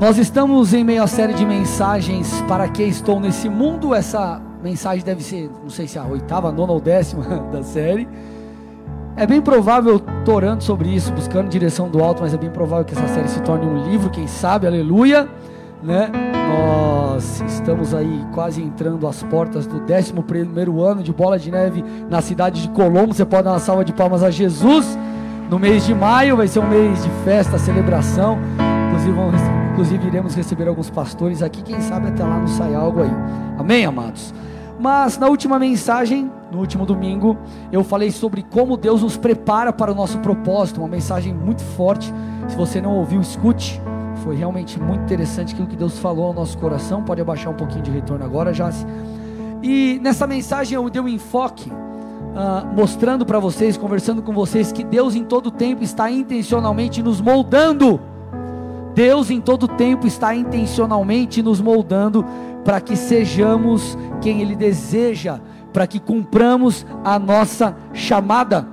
Nós estamos em meio à série de mensagens para que estou nesse mundo. Essa mensagem deve ser, não sei se é a oitava, nona ou décima da série. É bem provável, estou orando sobre isso, buscando direção do alto, mas é bem provável que essa série se torne um livro, quem sabe, aleluia. Né? Nós estamos aí quase entrando às portas do 11 ano de Bola de Neve na cidade de Colombo. Você pode dar uma salva de palmas a Jesus. No mês de maio vai ser um mês de festa, celebração. Inclusive, inclusive iremos receber alguns pastores aqui. Quem sabe até lá não sai algo aí. Amém, amados? Mas na última mensagem, no último domingo, eu falei sobre como Deus nos prepara para o nosso propósito. Uma mensagem muito forte. Se você não ouviu, escute. Foi realmente muito interessante aquilo que Deus falou ao nosso coração. Pode abaixar um pouquinho de retorno agora, Jace. E nessa mensagem eu dei um enfoque, uh, mostrando para vocês, conversando com vocês, que Deus em todo tempo está intencionalmente nos moldando. Deus em todo tempo está intencionalmente nos moldando para que sejamos quem Ele deseja, para que cumpramos a nossa chamada.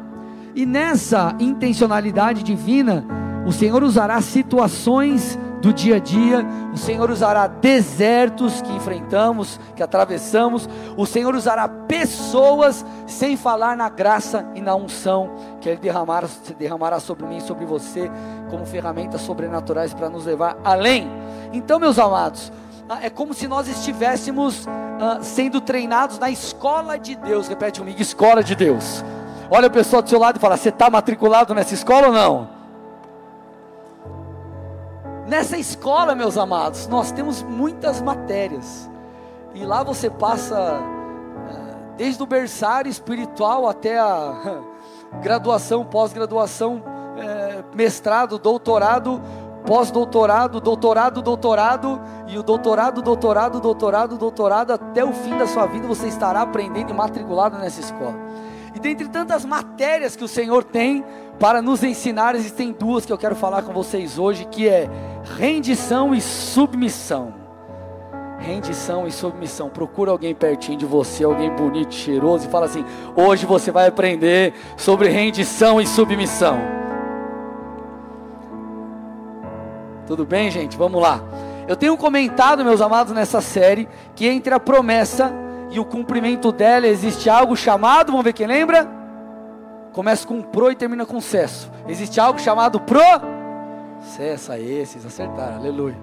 E nessa intencionalidade divina, o Senhor usará situações do dia a dia, o Senhor usará desertos que enfrentamos, que atravessamos, o Senhor usará pessoas sem falar na graça e na unção que Ele derramará, derramará sobre mim e sobre você, como ferramentas sobrenaturais para nos levar além. Então, meus amados, ah, é como se nós estivéssemos uh, sendo treinados na escola de Deus. Repete comigo: escola de Deus. Olha a pessoa do seu lado e fala: Você está matriculado nessa escola ou não? Nessa escola, meus amados, nós temos muitas matérias. E lá você passa eh, desde o berçário espiritual até a graduação, pós-graduação, é, mestrado, doutorado, pós-doutorado, doutorado, doutorado, e o doutorado, doutorado, doutorado, doutorado, até o fim da sua vida você estará aprendendo e matriculado nessa escola. E dentre tantas matérias que o Senhor tem para nos ensinar, existem duas que eu quero falar com vocês hoje, que é rendição e submissão. Rendição e submissão. Procura alguém pertinho de você, alguém bonito, cheiroso, e fala assim: hoje você vai aprender sobre rendição e submissão. Tudo bem, gente? Vamos lá. Eu tenho comentado, meus amados, nessa série, que entre a promessa e o cumprimento dela existe algo chamado, vamos ver quem lembra? Começa com pro e termina com cesso. Existe algo chamado processo. Aí, esses acertaram, aleluia.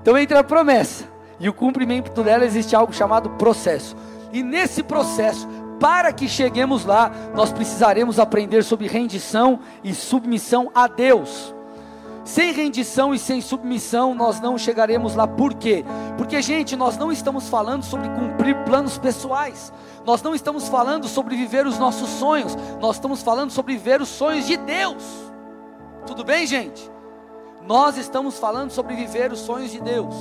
Então, entre a promessa e o cumprimento dela existe algo chamado processo. E nesse processo, para que cheguemos lá, nós precisaremos aprender sobre rendição e submissão a Deus. Sem rendição e sem submissão, nós não chegaremos lá. Por quê? Porque, gente, nós não estamos falando sobre cumprir planos pessoais. Nós não estamos falando sobre viver os nossos sonhos. Nós estamos falando sobre viver os sonhos de Deus. Tudo bem, gente? Nós estamos falando sobre viver os sonhos de Deus.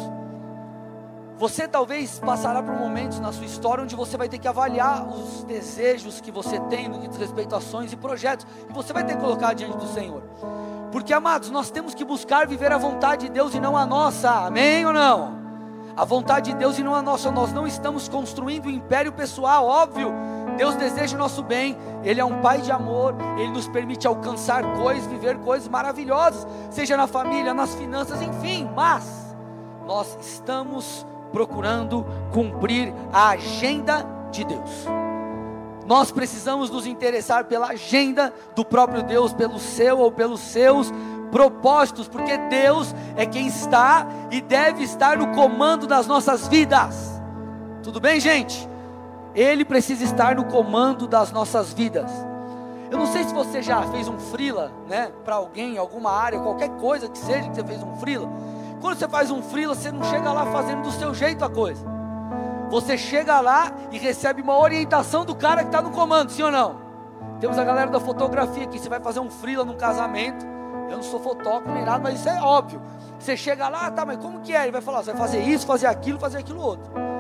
Você talvez passará por momentos na sua história onde você vai ter que avaliar os desejos que você tem no que diz respeito a sonhos e projetos, e você vai ter que colocar diante do Senhor. Porque, amados, nós temos que buscar viver a vontade de Deus e não a nossa. Amém ou não? A vontade de Deus e não a nossa. Nós não estamos construindo um império pessoal, óbvio. Deus deseja o nosso bem, Ele é um Pai de amor, Ele nos permite alcançar coisas, viver coisas maravilhosas, seja na família, nas finanças, enfim, mas nós estamos procurando cumprir a agenda de Deus. Nós precisamos nos interessar pela agenda do próprio Deus, pelo seu ou pelos seus propósitos, porque Deus é quem está e deve estar no comando das nossas vidas. Tudo bem, gente? Ele precisa estar no comando das nossas vidas. Eu não sei se você já fez um frila, né, para alguém, alguma área, qualquer coisa que seja que você fez um frila. Quando você faz um frila, você não chega lá fazendo do seu jeito a coisa. Você chega lá e recebe uma orientação do cara que está no comando, sim ou não? Temos a galera da fotografia aqui. Você vai fazer um frila num casamento. Eu não sou fotógrafo nem nada, mas isso é óbvio. Você chega lá, tá, mas como que é? Ele vai falar, você vai fazer isso, fazer aquilo, fazer aquilo outro.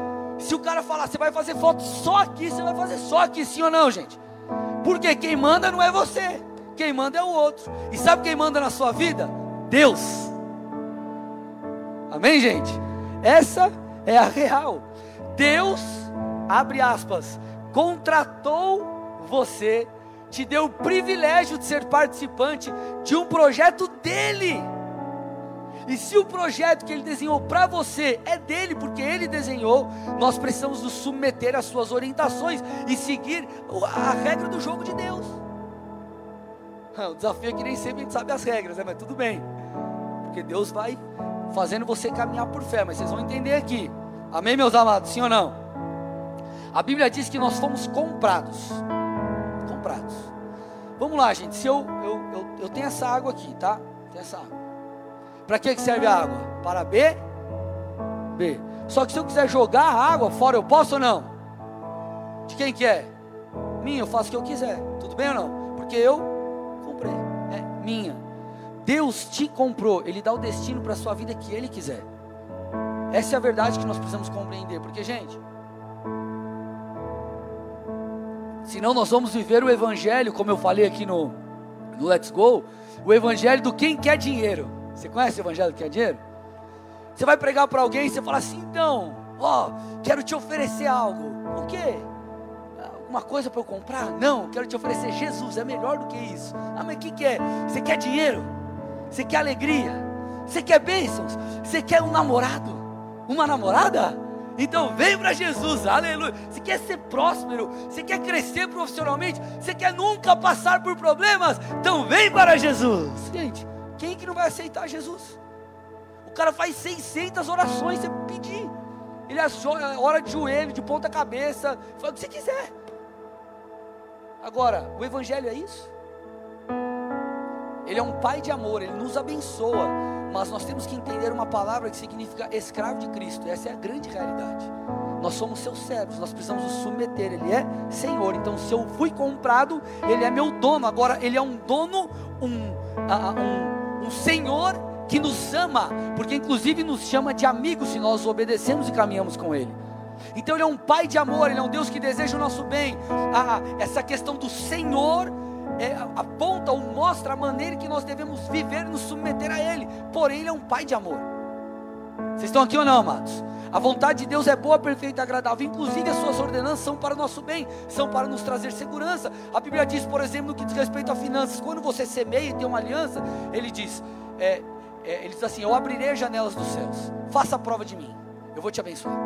Se o cara falar, você vai fazer foto só aqui, você vai fazer só aqui, sim ou não, gente? Porque quem manda não é você, quem manda é o outro. E sabe quem manda na sua vida? Deus. Amém, gente? Essa é a real. Deus, abre aspas, contratou você, te deu o privilégio de ser participante de um projeto dele. E se o projeto que ele desenhou para você é dele, porque ele desenhou, nós precisamos nos submeter às suas orientações e seguir a regra do jogo de Deus. O desafio é que nem sempre a gente sabe as regras, né? mas tudo bem, porque Deus vai fazendo você caminhar por fé, mas vocês vão entender aqui, amém, meus amados, sim ou não? A Bíblia diz que nós fomos comprados, comprados. Vamos lá, gente, se eu, eu, eu, eu tenho essa água aqui, tá? Tem essa água. Para que serve a água? Para B? B. Só que se eu quiser jogar a água fora, eu posso ou não? De quem que é? Minha, eu faço o que eu quiser. Tudo bem ou não? Porque eu comprei. É minha. Deus te comprou. Ele dá o destino para a sua vida que Ele quiser. Essa é a verdade que nós precisamos compreender. Porque, gente, senão nós vamos viver o Evangelho, como eu falei aqui no, no Let's Go, o Evangelho do quem quer dinheiro. Você conhece o Evangelho quem quer dinheiro? Você vai pregar para alguém e você fala assim, então, ó, quero te oferecer algo. O quê? Alguma coisa para eu comprar? Não, quero te oferecer Jesus, é melhor do que isso. Ah, mas o que, que é? Você quer dinheiro? Você quer alegria? Você quer bênçãos? Você quer um namorado? Uma namorada? Então vem para Jesus, aleluia. Você quer ser próspero, você quer crescer profissionalmente, você quer nunca passar por problemas, então vem para Jesus. Gente, quem que não vai aceitar Jesus? O cara faz 600 orações, você pedir. Ele ora de joelho, de ponta cabeça, faz o que você quiser. Agora, o Evangelho é isso? Ele é um pai de amor, ele nos abençoa, mas nós temos que entender uma palavra que significa escravo de Cristo, essa é a grande realidade. Nós somos seus servos, nós precisamos nos submeter, Ele é Senhor. Então, se eu fui comprado, Ele é meu dono. Agora, Ele é um dono, um, um, um Senhor que nos ama, porque inclusive nos chama de amigos se nós obedecemos e caminhamos com Ele. Então Ele é um Pai de amor, Ele é um Deus que deseja o nosso bem. Ah, essa questão do Senhor é, aponta ou mostra a maneira que nós devemos viver e nos submeter a Ele. Porém, Ele é um Pai de amor. Vocês estão aqui ou não, amados? A vontade de Deus é boa, perfeita e agradável. Inclusive, as suas ordenanças são para o nosso bem, são para nos trazer segurança. A Bíblia diz, por exemplo, no que diz respeito a finanças, quando você semeia e tem uma aliança, ele diz, é, é, ele diz assim: Eu abrirei as janelas dos céus, faça a prova de mim, eu vou te abençoar.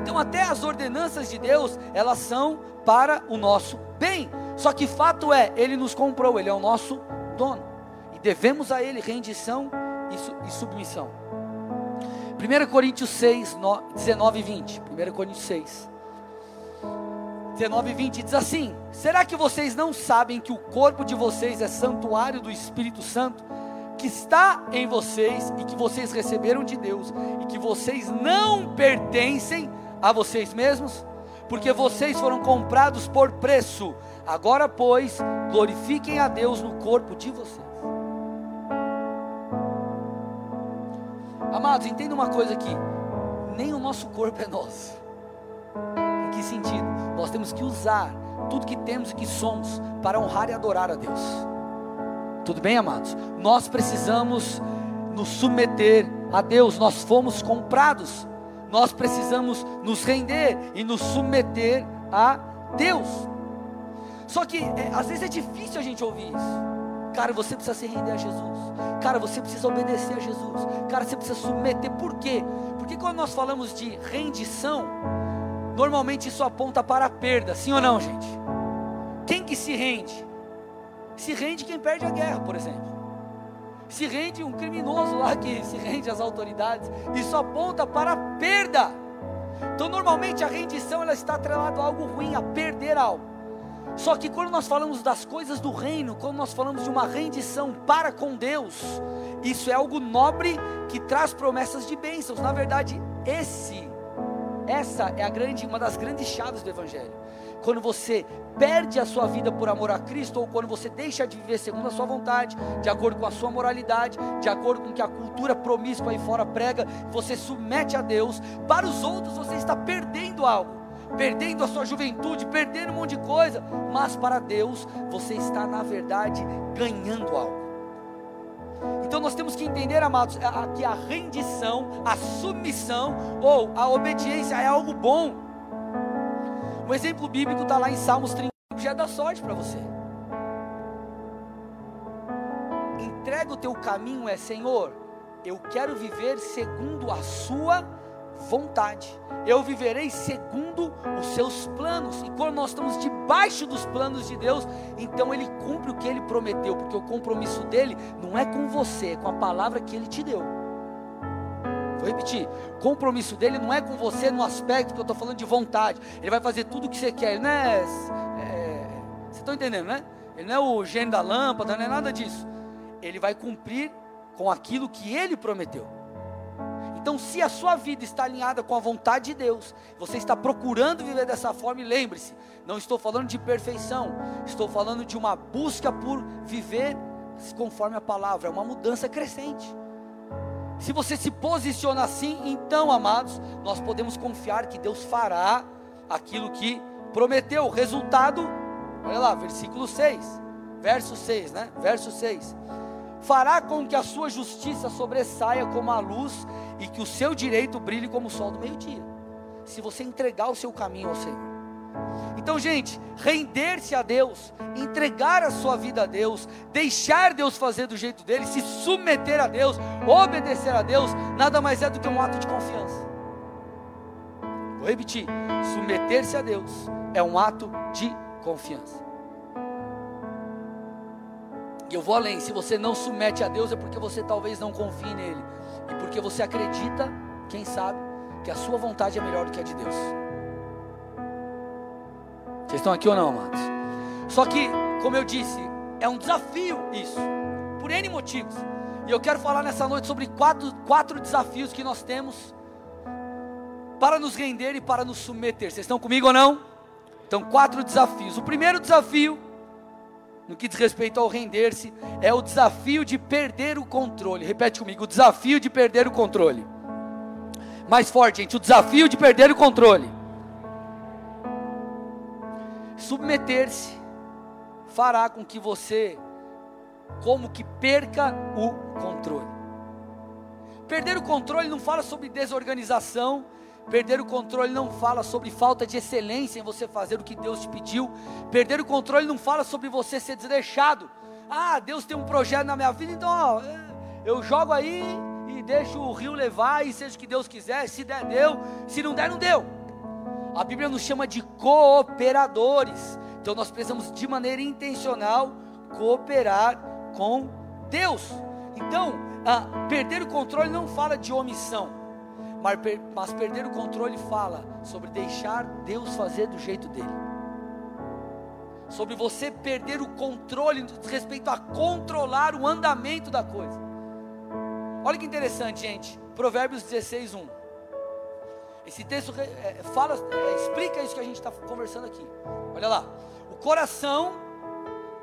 Então, até as ordenanças de Deus, elas são para o nosso bem. Só que fato é, Ele nos comprou, Ele é o nosso dono. E devemos a Ele rendição e, e submissão. 1 Coríntios 6, 19 e 20. 1 Coríntios 6. 19 e 20 diz assim: Será que vocês não sabem que o corpo de vocês é santuário do Espírito Santo, que está em vocês e que vocês receberam de Deus, e que vocês não pertencem a vocês mesmos? Porque vocês foram comprados por preço. Agora, pois, glorifiquem a Deus no corpo de vocês. Amados, entenda uma coisa aqui: nem o nosso corpo é nosso. Em que sentido? Nós temos que usar tudo que temos e que somos para honrar e adorar a Deus. Tudo bem, amados? Nós precisamos nos submeter a Deus, nós fomos comprados, nós precisamos nos render e nos submeter a Deus. Só que é, às vezes é difícil a gente ouvir isso. Cara, você precisa se render a Jesus. Cara, você precisa obedecer a Jesus. Cara, você precisa submeter. Por quê? Porque quando nós falamos de rendição, normalmente isso aponta para a perda, sim ou não, gente? Quem que se rende? Se rende quem perde a guerra, por exemplo. Se rende um criminoso lá que se rende às autoridades. Isso aponta para a perda. Então, normalmente a rendição ela está atrelada a algo ruim, a perder algo. Só que quando nós falamos das coisas do reino, quando nós falamos de uma rendição para com Deus, isso é algo nobre que traz promessas de bênçãos. Na verdade, esse essa é a grande, uma das grandes chaves do evangelho. Quando você perde a sua vida por amor a Cristo, ou quando você deixa de viver segundo a sua vontade, de acordo com a sua moralidade, de acordo com o que a cultura promíscua aí fora prega, você submete a Deus, para os outros você está perdendo algo perdendo a sua juventude, perdendo um monte de coisa, mas para Deus você está, na verdade, ganhando algo. Então nós temos que entender, amados, que a rendição, a submissão ou a obediência é algo bom. Um exemplo bíblico está lá em Salmos 30, já dá sorte para você. Entrega o teu caminho, é Senhor, eu quero viver segundo a sua vontade. Eu viverei segundo os seus planos. E quando nós estamos debaixo dos planos de Deus, então ele cumpre o que ele prometeu, porque o compromisso dele não é com você, é com a palavra que ele te deu. Vou repetir: o compromisso dele não é com você no aspecto que eu estou falando de vontade. Ele vai fazer tudo o que você quer. Não é. é você está entendendo, né? Ele não é o gênio da lâmpada, não é nada disso. Ele vai cumprir com aquilo que ele prometeu. Então, se a sua vida está alinhada com a vontade de Deus, você está procurando viver dessa forma, e lembre-se, não estou falando de perfeição, estou falando de uma busca por viver conforme a palavra, é uma mudança crescente. Se você se posiciona assim, então, amados, nós podemos confiar que Deus fará aquilo que prometeu. O resultado, olha lá, versículo 6, verso 6, né? Verso 6 fará com que a sua justiça sobressaia como a luz e que o seu direito brilhe como o sol do meio-dia. Se você entregar o seu caminho ao Senhor. Então, gente, render-se a Deus, entregar a sua vida a Deus, deixar Deus fazer do jeito dele, se submeter a Deus, obedecer a Deus, nada mais é do que um ato de confiança. Vou repetir: submeter-se a Deus é um ato de confiança. E eu vou além: se você não submete a Deus, é porque você talvez não confie nele, e porque você acredita, quem sabe, que a sua vontade é melhor do que a de Deus. Vocês estão aqui ou não, amados? Só que, como eu disse, é um desafio isso, por N motivos. E eu quero falar nessa noite sobre quatro, quatro desafios que nós temos para nos render e para nos submeter. Vocês estão comigo ou não? Então, quatro desafios. O primeiro desafio no que diz respeito ao render-se, é o desafio de perder o controle. Repete comigo: o desafio de perder o controle. Mais forte, gente: o desafio de perder o controle. Submeter-se fará com que você, como que perca o controle. Perder o controle não fala sobre desorganização, Perder o controle não fala sobre falta de excelência em você fazer o que Deus te pediu. Perder o controle não fala sobre você ser desleixado. Ah, Deus tem um projeto na minha vida, então ó, é, eu jogo aí e deixo o rio levar e seja o que Deus quiser. Se der, deu. Se não der, não deu. A Bíblia nos chama de cooperadores. Então nós precisamos de maneira intencional cooperar com Deus. Então, ah, perder o controle não fala de omissão mas perder o controle fala sobre deixar Deus fazer do jeito dele. Sobre você perder o controle respeito a controlar o andamento da coisa. Olha que interessante, gente. Provérbios 16, 1. Esse texto é, fala, é, explica isso que a gente está conversando aqui. Olha lá. O coração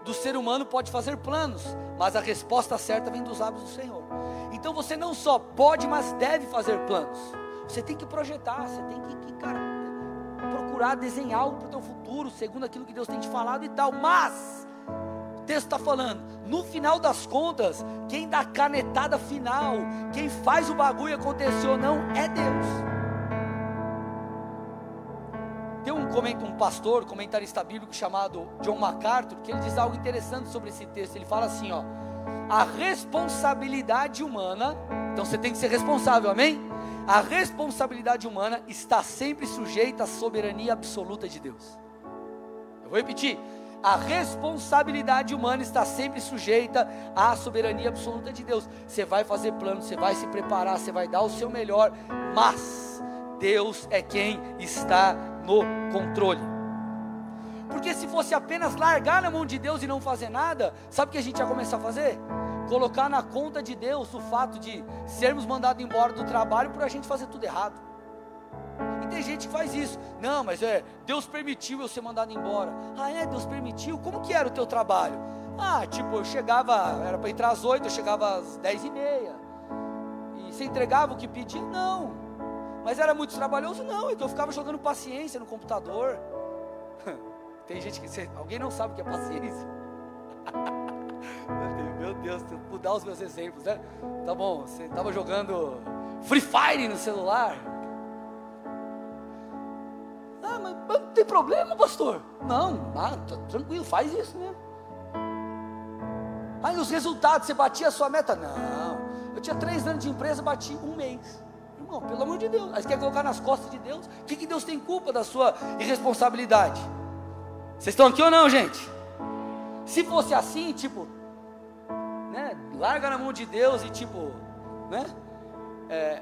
do ser humano pode fazer planos, mas a resposta certa vem dos lábios do Senhor. Então você não só pode, mas deve fazer planos. Você tem que projetar, você tem que, que cara, procurar desenhar algo para o teu futuro, segundo aquilo que Deus tem te falado e tal. Mas o texto está falando, no final das contas, quem dá a canetada final, quem faz o bagulho acontecer ou não, é Deus. Tem um, um pastor, comentarista bíblico chamado John MacArthur, que ele diz algo interessante sobre esse texto. Ele fala assim: ó, a responsabilidade humana, então você tem que ser responsável, amém? A responsabilidade humana está sempre sujeita à soberania absoluta de Deus. Eu vou repetir. A responsabilidade humana está sempre sujeita à soberania absoluta de Deus. Você vai fazer plano, você vai se preparar, você vai dar o seu melhor, mas Deus é quem está no controle. Porque se fosse apenas largar na mão de Deus e não fazer nada, sabe o que a gente ia começar a fazer? Colocar na conta de Deus o fato de sermos mandados embora do trabalho por a gente fazer tudo errado. E tem gente que faz isso. Não, mas é, Deus permitiu eu ser mandado embora. Ah, é, Deus permitiu? Como que era o teu trabalho? Ah, tipo, eu chegava, era para entrar às oito, eu chegava às dez e meia. E você entregava o que pedia? Não. Mas era muito trabalhoso? Não, então eu ficava jogando paciência no computador. Tem gente que. Alguém não sabe o que é paciência? Meu Deus, vou mudar os meus exemplos, né? Tá bom, você estava jogando Free Fire no celular. Ah, mas, mas não tem problema, pastor. Não, ah, tá tranquilo, faz isso mesmo. Aí os resultados, você batia a sua meta? Não. Eu tinha três anos de empresa, bati um mês. Irmão, pelo amor de Deus. Aí você quer colocar nas costas de Deus? O que, que Deus tem culpa da sua irresponsabilidade? Vocês estão aqui ou não, gente? Se fosse assim, tipo, né, larga na mão de Deus e tipo, né, é,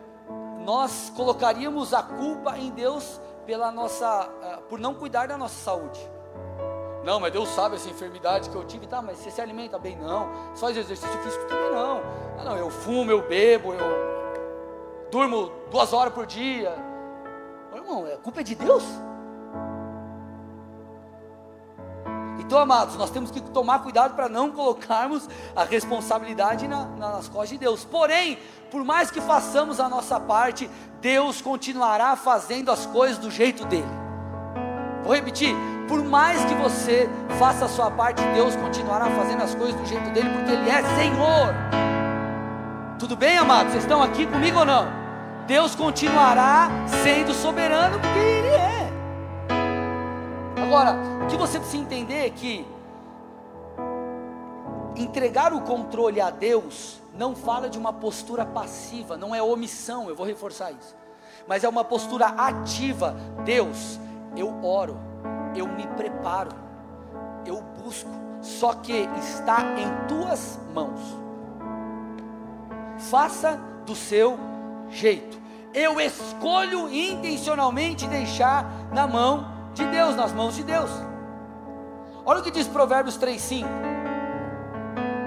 nós colocaríamos a culpa em Deus pela nossa, uh, por não cuidar da nossa saúde. Não, mas Deus sabe essa enfermidade que eu tive, tá? Mas você se alimenta bem? Não. Só exercício físico também não. Ah, não, eu fumo, eu bebo, eu durmo duas horas por dia. Meu irmão, a culpa é de Deus? Então, amados, nós temos que tomar cuidado para não colocarmos a responsabilidade na, nas costas de Deus. Porém, por mais que façamos a nossa parte, Deus continuará fazendo as coisas do jeito dele. Vou repetir: por mais que você faça a sua parte, Deus continuará fazendo as coisas do jeito dele, porque Ele é Senhor. Tudo bem, amados? Vocês estão aqui comigo ou não? Deus continuará sendo soberano, porque Ele é. Agora, o que você precisa entender é que entregar o controle a Deus não fala de uma postura passiva, não é omissão, eu vou reforçar isso. Mas é uma postura ativa. Deus, eu oro, eu me preparo, eu busco, só que está em tuas mãos. Faça do seu jeito. Eu escolho intencionalmente deixar na mão de Deus, nas mãos de Deus. Olha o que diz Provérbios 3,5.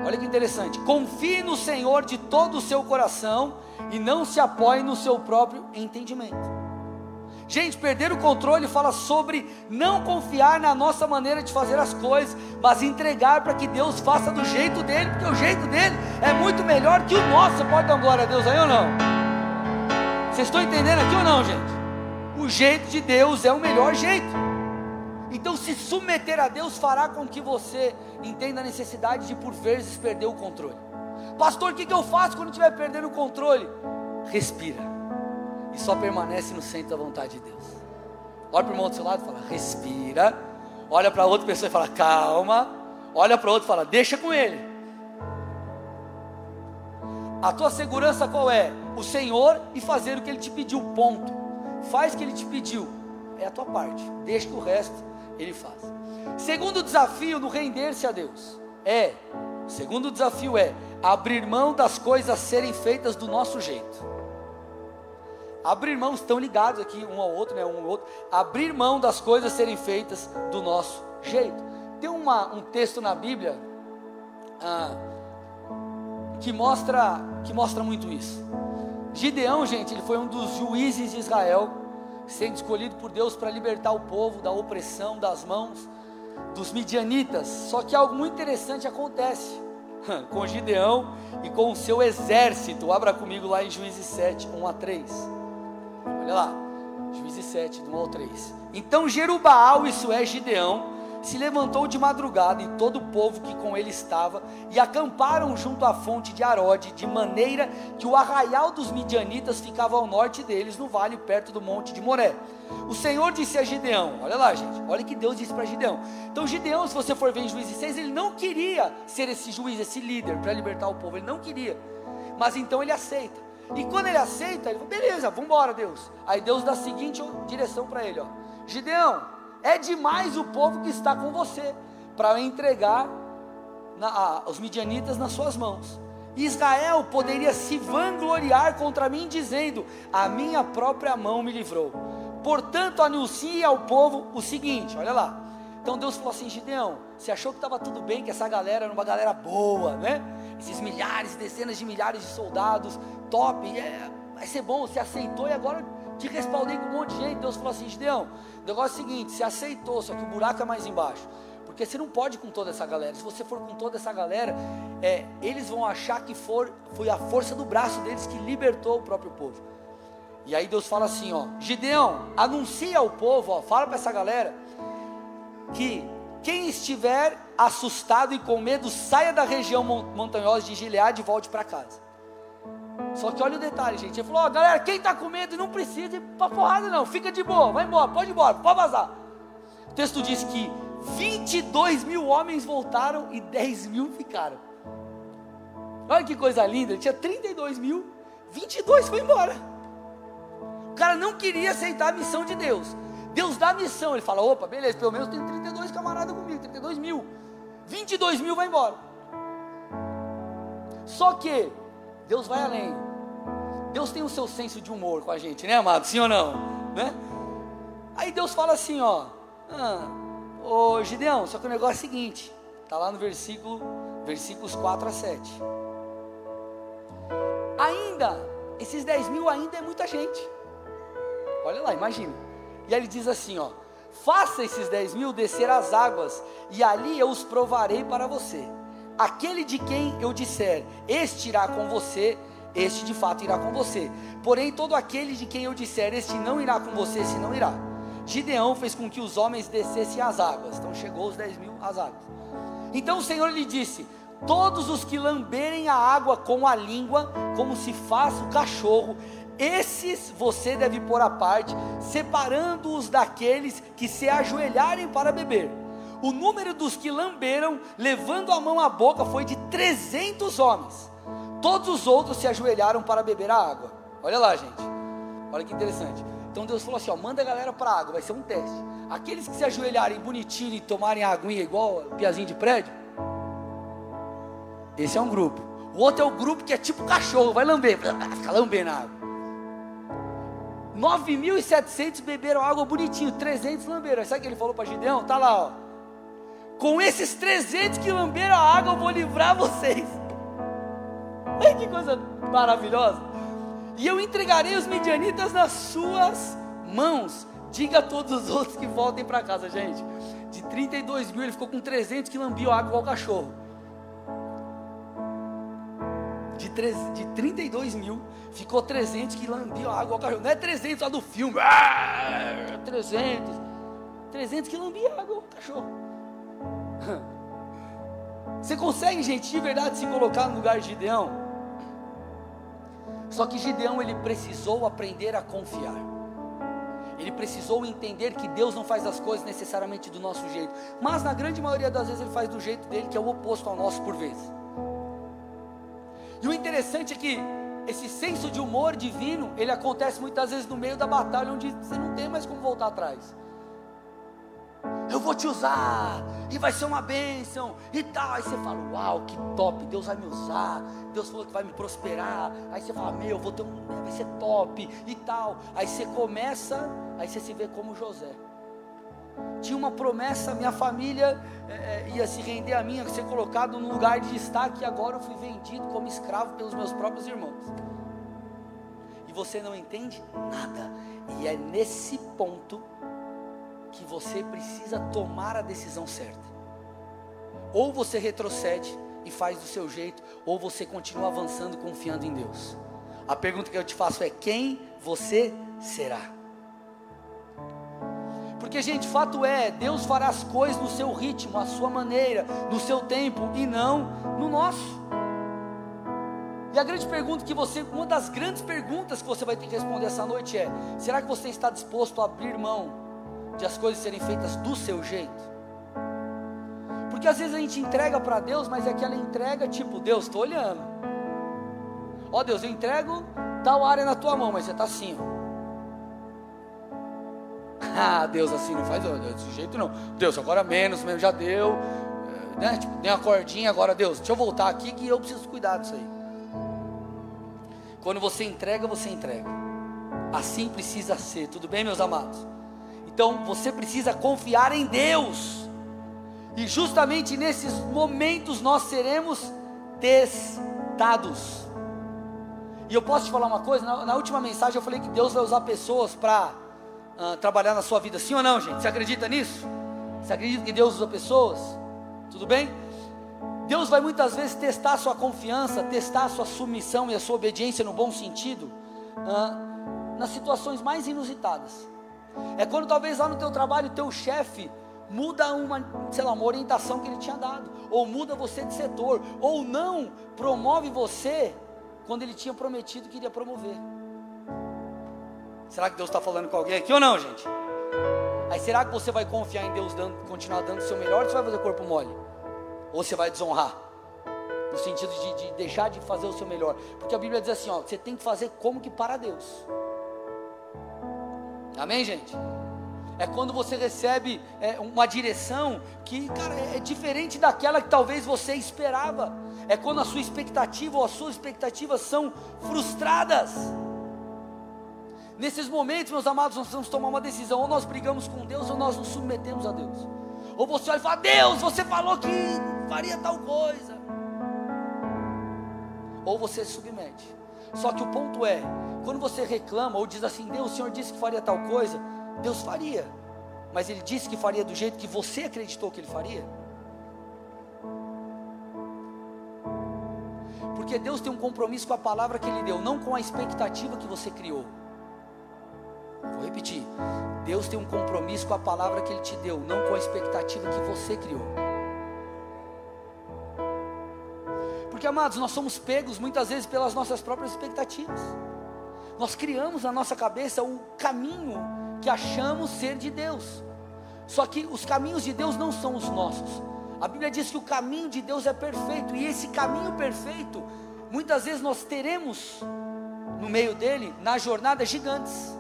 Olha que interessante. Confie no Senhor de todo o seu coração e não se apoie no seu próprio entendimento. Gente, perder o controle fala sobre não confiar na nossa maneira de fazer as coisas, mas entregar para que Deus faça do jeito dele, porque o jeito dele é muito melhor que o nosso. Você pode dar glória a Deus aí ou não? Vocês estão entendendo aqui ou não, gente? O jeito de Deus é o melhor jeito. Então, se submeter a Deus fará com que você entenda a necessidade de, por vezes, perder o controle. Pastor, o que, eu faço quando estiver perdendo o controle? Respira. E só permanece no centro da vontade de Deus. Olha para o irmão do seu lado e fala: respira. Olha para outra pessoa e fala: calma. Olha para outro e fala: deixa com ele. A tua segurança qual é? O Senhor e fazer o que Ele te pediu, ponto. Faz o que Ele te pediu, é a tua parte. Deixa que o resto Ele faz. Segundo desafio no render-se a Deus é, segundo desafio é abrir mão das coisas serem feitas do nosso jeito. Abrir mão, estão ligados aqui um ao outro, né? Um ao outro. Abrir mão das coisas serem feitas do nosso jeito. Tem uma, um texto na Bíblia ah, que mostra que mostra muito isso. Gideão, gente, ele foi um dos juízes de Israel, sendo escolhido por Deus para libertar o povo da opressão das mãos dos midianitas. Só que algo muito interessante acontece com Gideão e com o seu exército. Abra comigo lá em Juízes 7, 1 a 3. Olha lá, Juízes 7, 1 ao 3. Então Jerubaal, isso é Gideão, se levantou de madrugada e todo o povo que com ele estava, e acamparam junto à fonte de Arode, de maneira que o arraial dos midianitas ficava ao norte deles, no vale perto do monte de Moré. O Senhor disse a Gideão: Olha lá, gente, olha que Deus disse para Gideão. Então, Gideão, se você for ver em Juízes 6, ele não queria ser esse juiz, esse líder para libertar o povo, ele não queria, mas então ele aceita. E quando ele aceita, ele fala: Beleza, vamos embora, Deus. Aí Deus dá a seguinte direção para ele: ó, Gideão, é demais o povo que está com você para entregar na, a, os midianitas nas suas mãos. Israel poderia se vangloriar contra mim, dizendo: A minha própria mão me livrou. Portanto, anuncie ao povo o seguinte: olha lá. Então Deus falou assim: Gideão, você achou que estava tudo bem, que essa galera era uma galera boa, né? Esses milhares, dezenas de milhares de soldados, top, é, vai ser bom, você aceitou e agora te respaldei com um monte de gente. Deus falou assim: Gideão, o negócio é o seguinte: você aceitou, só que o buraco é mais embaixo. Porque você não pode com toda essa galera. Se você for com toda essa galera, é, eles vão achar que for, foi a força do braço deles que libertou o próprio povo. E aí Deus fala assim: ó, Gideão, anuncia ao povo, ó, fala para essa galera que quem estiver assustado e com medo, saia da região montanhosa de Gileade e volte para casa. Só que olha o detalhe, gente. Ele falou: ó, galera, quem está com medo não precisa ir para porrada, não. Fica de boa, vai embora, pode ir embora, pode vazar. O texto diz que 22 mil homens voltaram e 10 mil ficaram. Olha que coisa linda, ele tinha 32 mil, 22 foi embora. O cara não queria aceitar a missão de Deus. Deus dá a missão, ele fala: opa, beleza, pelo menos tem 32 camaradas comigo, 32 mil. 22 mil vai embora. Só que Deus vai além. Deus tem o seu senso de humor com a gente, né, amado? Sim ou não? Né? Aí Deus fala assim, ó. Ah, ô Gideão, só que o negócio é o seguinte. Está lá no versículo, versículos 4 a 7. Ainda, esses 10 mil ainda é muita gente. Olha lá, imagina. E aí ele diz assim, ó. Faça esses 10 mil descer as águas, e ali eu os provarei para você. Aquele de quem eu disser, este irá com você, este de fato irá com você. Porém, todo aquele de quem eu disser, este não irá com você, esse não irá. Gideão fez com que os homens descessem as águas. Então chegou os 10 mil as águas. Então o Senhor lhe disse: Todos os que lamberem a água com a língua, como se faz o cachorro, esses você deve pôr à parte, separando-os daqueles que se ajoelharem para beber. O número dos que lamberam, levando a mão à boca, foi de 300 homens. Todos os outros se ajoelharam para beber a água. Olha lá, gente. Olha que interessante. Então Deus falou assim: ó, manda a galera para a água, vai ser um teste. Aqueles que se ajoelharem bonitinho e tomarem a aguinha igual piazinho de prédio, esse é um grupo. O outro é o grupo que é tipo cachorro, vai lamber, fica lambendo a água. 9.700 beberam água bonitinho, 300 lamberam. Sabe o que ele falou para Gideão? Tá lá, ó. Com esses 300 que lamberam a água, eu vou livrar vocês. Ai, que coisa maravilhosa. E eu entregarei os medianitas nas suas mãos. Diga a todos os outros que voltem para casa, gente. De 32 mil, ele ficou com 300 que lambiam água igual cachorro. De, 3, de 32 mil, ficou 300 que lambiam água igual cachorro. Não é 300 lá do filme. Ah, 300. 300 que lambiam água igual cachorro. Você consegue, gente, de verdade se colocar no lugar de Gideão? Só que Gideão ele precisou aprender a confiar. Ele precisou entender que Deus não faz as coisas necessariamente do nosso jeito, mas na grande maioria das vezes ele faz do jeito dele, que é o oposto ao nosso por vezes. E o interessante é que esse senso de humor divino, ele acontece muitas vezes no meio da batalha, onde você não tem mais como voltar atrás eu vou te usar, e vai ser uma bênção, e tal. Aí você fala, uau, que top, Deus vai me usar, Deus falou que vai me prosperar. Aí você fala, meu, vou ter um, vai ser top, e tal. Aí você começa, aí você se vê como José. Tinha uma promessa, minha família é, é ia se render a mim, ia ser colocado num lugar de destaque, e agora eu fui vendido como escravo pelos meus próprios irmãos. E você não entende nada. E é nesse ponto que você precisa tomar a decisão certa. Ou você retrocede e faz do seu jeito, ou você continua avançando confiando em Deus. A pergunta que eu te faço é: quem você será? Porque, gente, fato é, Deus fará as coisas no seu ritmo, à sua maneira, no seu tempo e não no nosso. E a grande pergunta que você, uma das grandes perguntas que você vai ter que responder essa noite é: será que você está disposto a abrir mão de as coisas serem feitas do seu jeito. Porque às vezes a gente entrega para Deus, mas é aquela entrega tipo, Deus, estou olhando. Ó oh, Deus, eu entrego tal área na tua mão, mas você está assim, ó. Ah, Deus assim não faz, desse jeito não. Deus, agora menos, mesmo já deu. Eh, né? Tipo, tem uma cordinha, agora Deus, deixa eu voltar aqui que eu preciso cuidar disso aí. Quando você entrega, você entrega. Assim precisa ser, tudo bem, meus amados? Então você precisa confiar em Deus. E justamente nesses momentos nós seremos testados. E eu posso te falar uma coisa? Na, na última mensagem eu falei que Deus vai usar pessoas para uh, trabalhar na sua vida. Sim ou não, gente? Você acredita nisso? Você acredita que Deus usa pessoas? Tudo bem? Deus vai muitas vezes testar a sua confiança, testar a sua submissão e a sua obediência no bom sentido, uh, nas situações mais inusitadas. É quando talvez lá no teu trabalho, teu chefe muda uma, sei lá, uma orientação que ele tinha dado, ou muda você de setor, ou não promove você quando ele tinha prometido que iria promover. Será que Deus está falando com alguém aqui ou não, gente? Aí será que você vai confiar em Deus, dando, continuar dando o seu melhor, ou você vai fazer corpo mole? Ou você vai desonrar? no sentido de, de, deixar de fazer o seu melhor, porque a Bíblia diz assim: ó, você tem que fazer como que para Deus. Amém, gente? É quando você recebe é, uma direção que, cara, é diferente daquela que talvez você esperava. É quando a sua expectativa ou as suas expectativas são frustradas. Nesses momentos, meus amados, nós vamos tomar uma decisão: ou nós brigamos com Deus, ou nós nos submetemos a Deus. Ou você olha e fala: Deus, você falou que faria tal coisa. Ou você se submete. Só que o ponto é: quando você reclama ou diz assim, Deus, o Senhor disse que faria tal coisa, Deus faria. Mas Ele disse que faria do jeito que você acreditou que Ele faria. Porque Deus tem um compromisso com a palavra que Ele deu, não com a expectativa que você criou. Vou repetir. Deus tem um compromisso com a palavra que Ele te deu, não com a expectativa que você criou. Porque, amados, nós somos pegos muitas vezes pelas nossas próprias expectativas. Nós criamos na nossa cabeça o caminho que achamos ser de Deus. Só que os caminhos de Deus não são os nossos. A Bíblia diz que o caminho de Deus é perfeito, e esse caminho perfeito, muitas vezes nós teremos no meio dele, na jornada, gigantes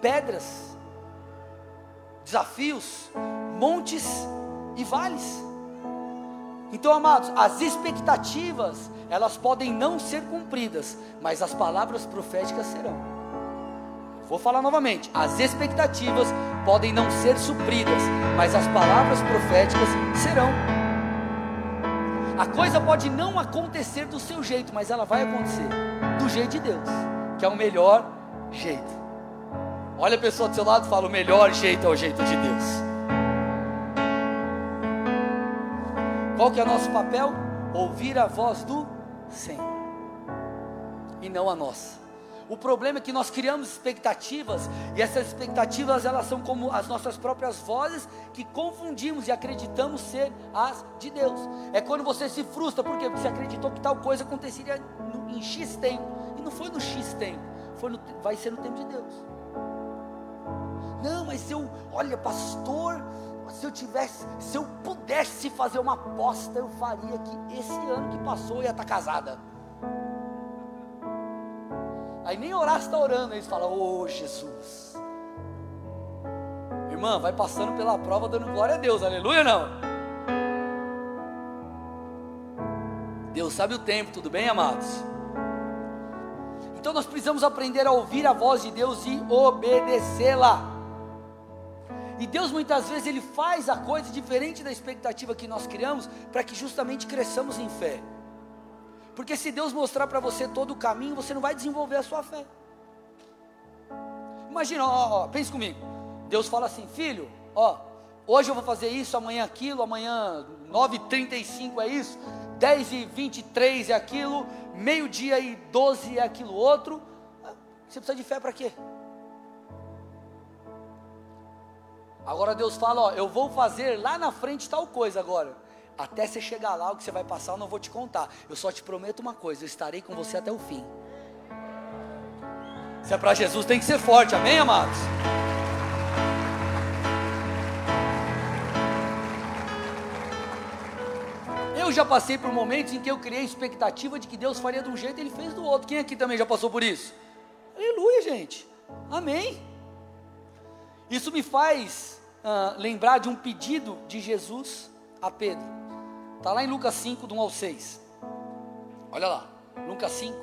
pedras, desafios, montes e vales. Então, amados, as expectativas, elas podem não ser cumpridas, mas as palavras proféticas serão. Vou falar novamente: as expectativas podem não ser supridas, mas as palavras proféticas serão. A coisa pode não acontecer do seu jeito, mas ela vai acontecer do jeito de Deus, que é o melhor jeito. Olha a pessoa do seu lado e fala: o melhor jeito é o jeito de Deus. Qual que é o nosso papel? Ouvir a voz do Senhor e não a nossa. O problema é que nós criamos expectativas e essas expectativas elas são como as nossas próprias vozes que confundimos e acreditamos ser as de Deus. É quando você se frustra? Porque você acreditou que tal coisa aconteceria em X tempo e não foi no X tempo, foi no, vai ser no tempo de Deus. Não, mas eu, olha, pastor, se eu tivesse, se eu pudesse fazer uma aposta, eu faria que esse ano que passou eu ia estar casada. Aí nem orar está orando, eles falam, ô oh, Jesus. Irmã, vai passando pela prova dando glória a Deus, aleluia não? Deus sabe o tempo, tudo bem, amados? Então nós precisamos aprender a ouvir a voz de Deus e obedecê-la. E Deus muitas vezes ele faz a coisa diferente da expectativa que nós criamos para que justamente cresçamos em fé. Porque se Deus mostrar para você todo o caminho, você não vai desenvolver a sua fé. Imagina, ó, ó, pense comigo. Deus fala assim, filho, ó, hoje eu vou fazer isso, amanhã aquilo, amanhã 9h35 é isso, 10h23 é aquilo, meio-dia e 12 é aquilo outro. Você precisa de fé para quê? Agora Deus fala, ó, eu vou fazer lá na frente tal coisa agora. Até você chegar lá, o que você vai passar, eu não vou te contar. Eu só te prometo uma coisa, eu estarei com você até o fim. Se é para Jesus, tem que ser forte, amém, amados? Eu já passei por momentos em que eu criei expectativa de que Deus faria de um jeito e Ele fez do outro. Quem aqui também já passou por isso? Aleluia, gente. Amém. Isso me faz uh, lembrar de um pedido de Jesus a Pedro. Está lá em Lucas 5, do 1 ao 6. Olha lá, Lucas 5,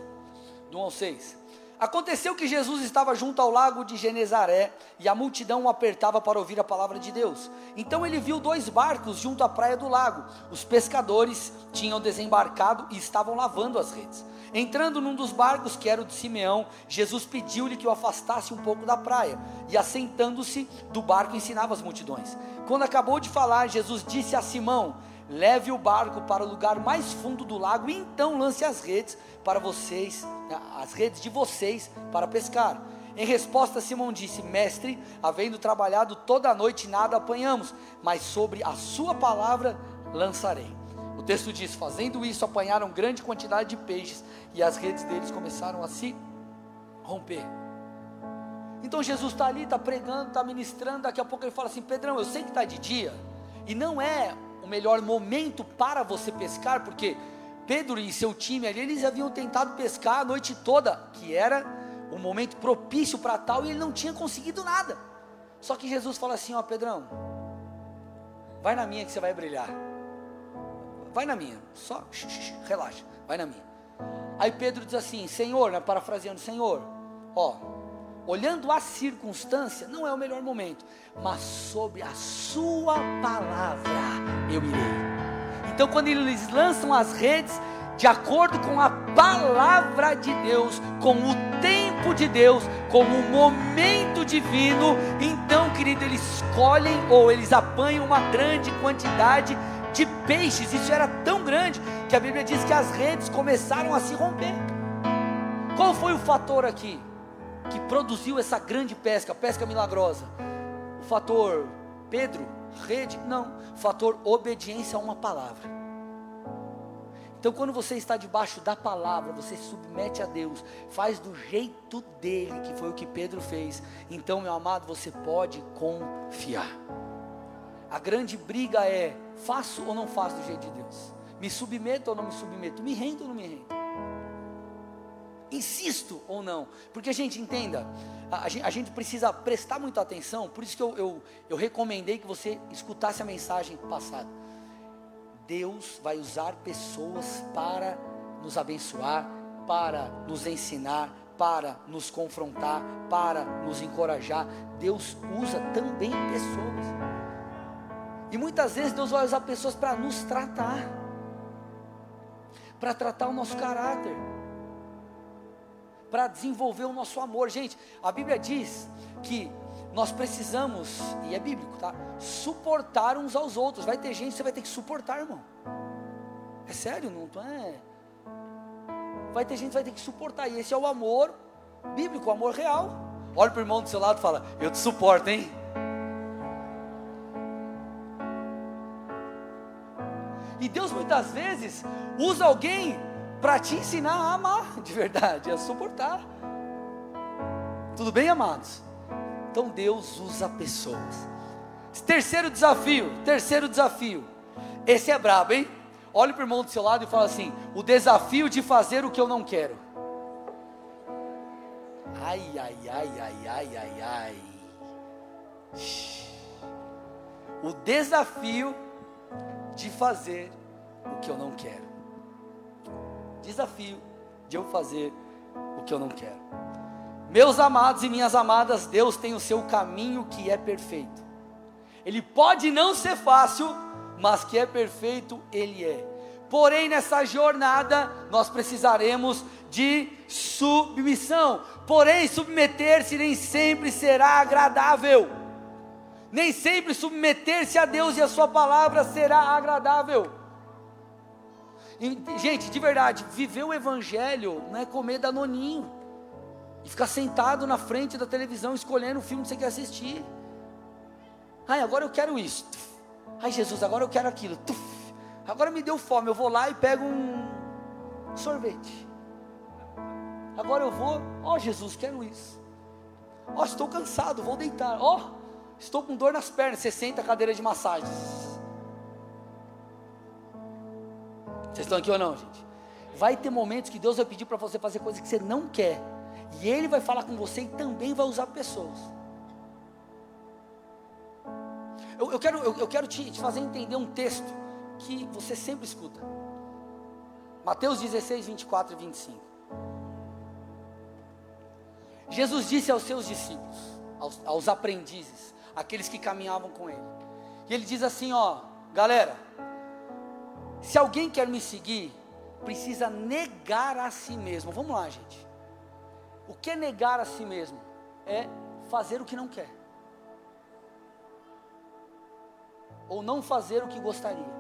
do 1 ao 6. Aconteceu que Jesus estava junto ao lago de Genezaré e a multidão o apertava para ouvir a palavra de Deus. Então ele viu dois barcos junto à praia do lago. Os pescadores tinham desembarcado e estavam lavando as redes. Entrando num dos barcos, que era o de Simeão, Jesus pediu-lhe que o afastasse um pouco da praia, e assentando-se do barco ensinava as multidões. Quando acabou de falar, Jesus disse a Simão: Leve o barco para o lugar mais fundo do lago, e então lance as redes para vocês, as redes de vocês para pescar. Em resposta, Simão disse: Mestre, havendo trabalhado toda a noite, nada apanhamos, mas sobre a Sua palavra lançarei. O texto diz: Fazendo isso, apanharam grande quantidade de peixes e as redes deles começaram a se romper. Então Jesus está ali, está pregando, está ministrando. Daqui a pouco ele fala assim: Pedrão, eu sei que está de dia, e não é o melhor momento para você pescar, porque Pedro e seu time ali, eles haviam tentado pescar a noite toda, que era o momento propício para tal, e ele não tinha conseguido nada. Só que Jesus fala assim: Ó, Pedrão, vai na minha que você vai brilhar. Vai na minha, só relaxa, vai na minha. Aí Pedro diz assim: Senhor, né, parafraseando, Senhor, ó, olhando a circunstância, não é o melhor momento, mas sobre a Sua palavra eu irei. Então, quando eles lançam as redes, de acordo com a palavra de Deus, com o tempo de Deus, com o momento divino, então, querido, eles escolhem ou eles apanham uma grande quantidade de peixes. Isso era tão grande que a Bíblia diz que as redes começaram a se romper. Qual foi o fator aqui que produziu essa grande pesca, pesca milagrosa? O fator Pedro, rede? Não. O fator obediência a uma palavra. Então, quando você está debaixo da palavra, você se submete a Deus, faz do jeito dele, que foi o que Pedro fez. Então, meu amado, você pode confiar. A grande briga é: faço ou não faço do jeito de Deus? Me submeto ou não me submeto? Me rendo ou não me rendo? Insisto ou não? Porque, a gente, entenda, a, gente, a gente precisa prestar muita atenção, por isso que eu, eu, eu recomendei que você escutasse a mensagem passada Deus vai usar pessoas para nos abençoar, para nos ensinar, para nos confrontar, para nos encorajar. Deus usa também pessoas. E muitas vezes Deus vai usar pessoas para nos tratar, para tratar o nosso caráter, para desenvolver o nosso amor. Gente, a Bíblia diz que nós precisamos, e é bíblico, tá? Suportar uns aos outros. Vai ter gente que você vai ter que suportar, irmão. É sério, não é? Vai ter gente que vai ter que suportar. E esse é o amor bíblico, o amor real. Olha para o irmão do seu lado e fala: Eu te suporto, hein? E Deus muitas vezes usa alguém para te ensinar a amar de verdade, a suportar. Tudo bem, amados? Então Deus usa pessoas. Terceiro desafio, terceiro desafio. Esse é brabo, hein? Olhe para o irmão do seu lado e fala assim: o desafio de fazer o que eu não quero. Ai, ai, ai, ai, ai, ai, ai. O desafio de fazer o que eu não quero. Desafio de eu fazer o que eu não quero. Meus amados e minhas amadas, Deus tem o seu caminho que é perfeito. Ele pode não ser fácil, mas que é perfeito, Ele é. Porém, nessa jornada, nós precisaremos de submissão. Porém, submeter-se nem sempre será agradável. Nem sempre submeter-se a Deus e a Sua palavra será agradável. E, gente, de verdade, viver o Evangelho não é comer danoninho e ficar sentado na frente da televisão escolhendo o filme que você quer assistir. Ai, agora eu quero isso. Ai, Jesus, agora eu quero aquilo. Agora me deu fome, eu vou lá e pego um sorvete. Agora eu vou, ó oh, Jesus, quero isso. Ó, oh, estou cansado, vou deitar. Ó, oh, estou com dor nas pernas. Você senta a cadeira de massagem. Vocês estão aqui ou não, gente? Vai ter momentos que Deus vai pedir para você fazer coisas que você não quer. E Ele vai falar com você e também vai usar pessoas. Eu, eu quero, eu, eu quero te, te fazer entender um texto que você sempre escuta. Mateus 16, 24 e 25. Jesus disse aos seus discípulos, aos, aos, aprendizes, aqueles que caminhavam com ele. E ele diz assim: ó, galera, se alguém quer me seguir, precisa negar a si mesmo. Vamos lá, gente. O que é negar a si mesmo? É fazer o que não quer. Ou não fazer o que gostaria.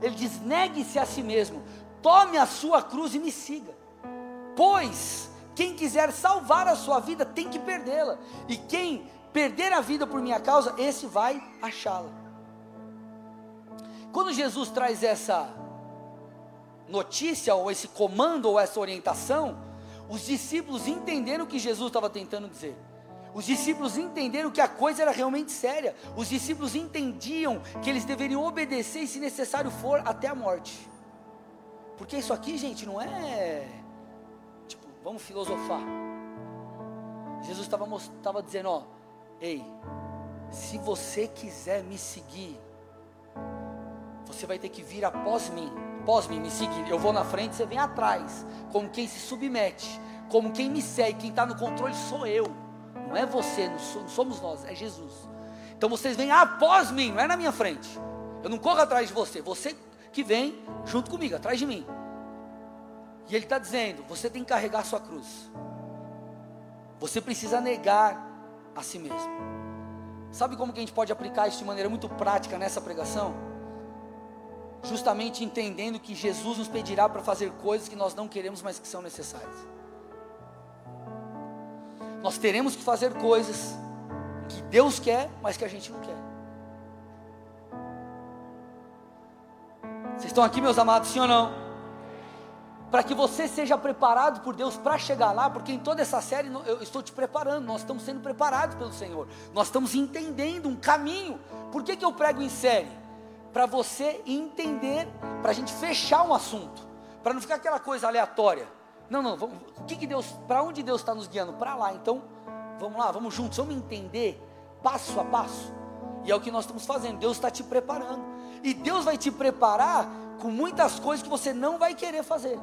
Ele diz: negue-se a si mesmo, tome a sua cruz e me siga. Pois quem quiser salvar a sua vida tem que perdê-la. E quem perder a vida por minha causa, esse vai achá-la. Quando Jesus traz essa notícia, ou esse comando, ou essa orientação, os discípulos entenderam o que Jesus estava tentando dizer. Os discípulos entenderam que a coisa era realmente séria. Os discípulos entendiam que eles deveriam obedecer e, se necessário for, até a morte. Porque isso aqui, gente, não é tipo, vamos filosofar. Jesus estava dizendo, ó, ei, se você quiser me seguir, você vai ter que vir após mim, após mim, me seguir. Eu vou na frente, você vem atrás, como quem se submete, como quem me segue, quem está no controle sou eu, não é você, não somos nós, é Jesus. Então vocês vêm após mim, não é na minha frente. Eu não corro atrás de você, você que vem junto comigo, atrás de mim. E ele está dizendo: você tem que carregar sua cruz. Você precisa negar a si mesmo. Sabe como que a gente pode aplicar isso de maneira muito prática nessa pregação? Justamente entendendo que Jesus nos pedirá para fazer coisas que nós não queremos, mas que são necessárias. Nós teremos que fazer coisas que Deus quer, mas que a gente não quer. Vocês estão aqui, meus amados, sim ou não? Para que você seja preparado por Deus para chegar lá, porque em toda essa série eu estou te preparando, nós estamos sendo preparados pelo Senhor, nós estamos entendendo um caminho. Por que, que eu prego em série? Para você entender, para a gente fechar um assunto, para não ficar aquela coisa aleatória. Não, não, vamos, o que, que Deus, para onde Deus está nos guiando? Para lá, então vamos lá, vamos juntos, vamos entender passo a passo. E é o que nós estamos fazendo, Deus está te preparando. E Deus vai te preparar com muitas coisas que você não vai querer fazer.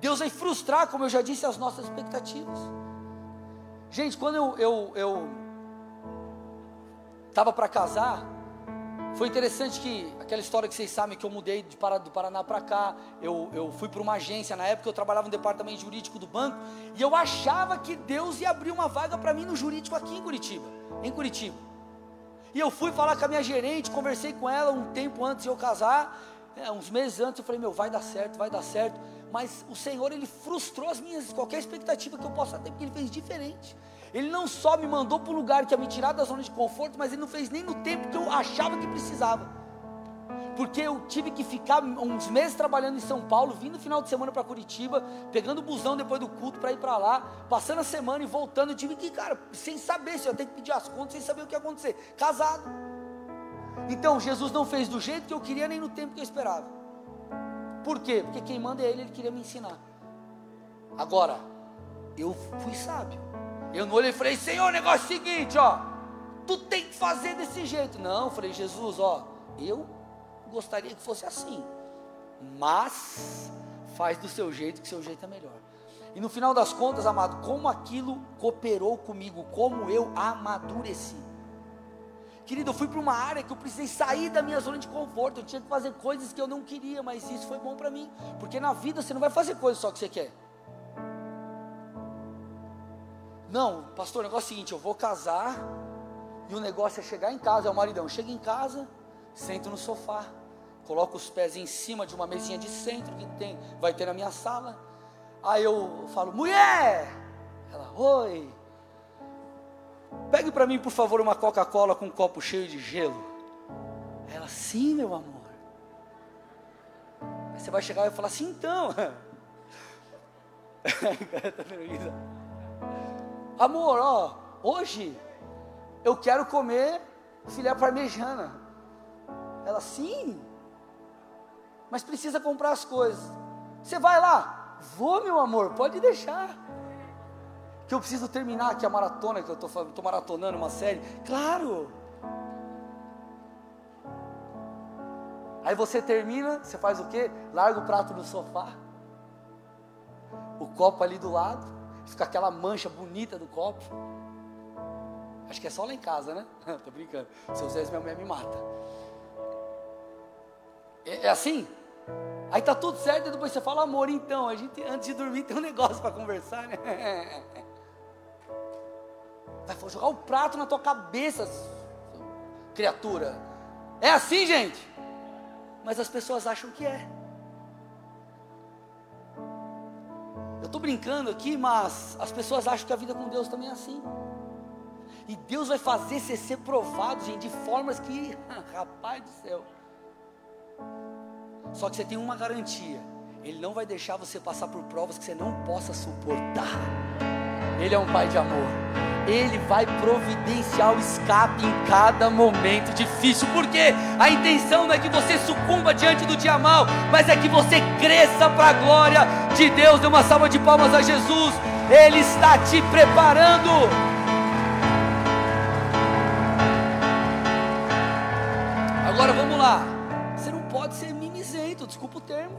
Deus vai frustrar, como eu já disse, as nossas expectativas. Gente, quando eu eu eu estava para casar, foi interessante que aquela história que vocês sabem que eu mudei de do Paraná para cá, eu, eu fui para uma agência, na época eu trabalhava no departamento jurídico do banco, e eu achava que Deus ia abrir uma vaga para mim no jurídico aqui em Curitiba, em Curitiba. E eu fui falar com a minha gerente, conversei com ela um tempo antes de eu casar, é, uns meses antes, eu falei, meu, vai dar certo, vai dar certo mas o Senhor ele frustrou as minhas qualquer expectativa que eu possa ter, porque ele fez diferente. Ele não só me mandou para um lugar que ia me tirar da zona de conforto, mas ele não fez nem no tempo que eu achava que precisava. Porque eu tive que ficar uns meses trabalhando em São Paulo, vindo no final de semana para Curitiba, pegando o busão depois do culto para ir para lá, passando a semana e voltando. Eu tive que, cara, sem saber se eu tenho que pedir as contas, sem saber o que ia acontecer. Casado. Então, Jesus não fez do jeito que eu queria, nem no tempo que eu esperava. Por quê? Porque quem manda é ele, ele queria me ensinar. Agora, eu fui sábio. Eu não olhei e falei, Senhor, negócio é o seguinte, ó. Tu tem que fazer desse jeito. Não, falei, Jesus, ó, eu gostaria que fosse assim. Mas faz do seu jeito, que seu jeito é melhor. E no final das contas, amado, como aquilo cooperou comigo, como eu amadureci. Querido, eu fui para uma área que eu precisei sair da minha zona de conforto. Eu tinha que fazer coisas que eu não queria, mas isso foi bom para mim. Porque na vida você não vai fazer coisas só que você quer. Não, pastor, o negócio é o seguinte: eu vou casar e o negócio é chegar em casa. É o maridão, chega em casa, sento no sofá, coloco os pés em cima de uma mesinha de centro que tem, vai ter na minha sala. Aí eu falo, mulher! Ela, oi. Pegue para mim, por favor, uma Coca-Cola com um copo cheio de gelo. Ela, sim, meu amor. Aí você vai chegar e falar assim, então. amor, ó, hoje eu quero comer filé parmejana. Ela, sim. Mas precisa comprar as coisas. Você vai lá? Vou, meu amor, pode deixar que eu preciso terminar aqui a maratona que eu estou maratonando uma série. Claro! Aí você termina, você faz o quê? Larga o prato no sofá, o copo ali do lado, fica aquela mancha bonita do copo. Acho que é só lá em casa, né? Tô brincando. Se eu minha mulher me mata. É, é assim? Aí tá tudo certo e depois você fala, amor, então, a gente antes de dormir tem um negócio para conversar, né? Vai jogar o prato na tua cabeça, criatura. É assim, gente? Mas as pessoas acham que é. Eu estou brincando aqui, mas as pessoas acham que a vida com Deus também é assim. E Deus vai fazer você ser provado, gente, de formas que, rapaz do céu. Só que você tem uma garantia: Ele não vai deixar você passar por provas que você não possa suportar. Ele é um pai de amor. Ele vai providenciar o escape em cada momento difícil, porque a intenção não é que você sucumba diante do dia mal, mas é que você cresça para a glória de Deus. Dê uma salva de palmas a Jesus, Ele está te preparando. Agora vamos lá, você não pode ser mimizento, desculpa o termo,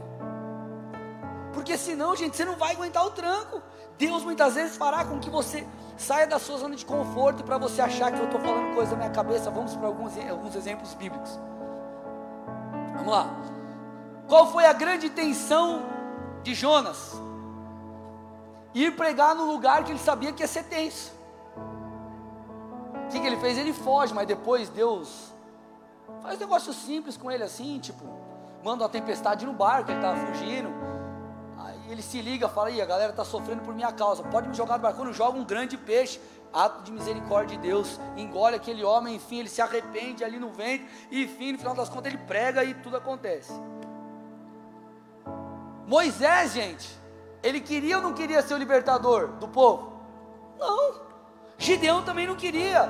porque senão, gente, você não vai aguentar o tranco. Deus muitas vezes fará com que você saia da sua zona de conforto para você achar que eu estou falando coisa na minha cabeça. Vamos para alguns, alguns exemplos bíblicos. Vamos lá. Qual foi a grande intenção de Jonas? Ir pregar no lugar que ele sabia que ia ser tenso. O que, que ele fez? Ele foge, mas depois Deus faz um negócio simples com ele assim, tipo, manda uma tempestade no barco, ele estava fugindo ele se liga, fala, aí, a galera está sofrendo por minha causa, pode me jogar no barco, joga um grande peixe, ato de misericórdia de Deus, engole aquele homem, enfim, ele se arrepende ali no vento, e enfim, no final das contas ele prega e tudo acontece. Moisés, gente, ele queria ou não queria ser o libertador do povo? Não. Gideão também não queria.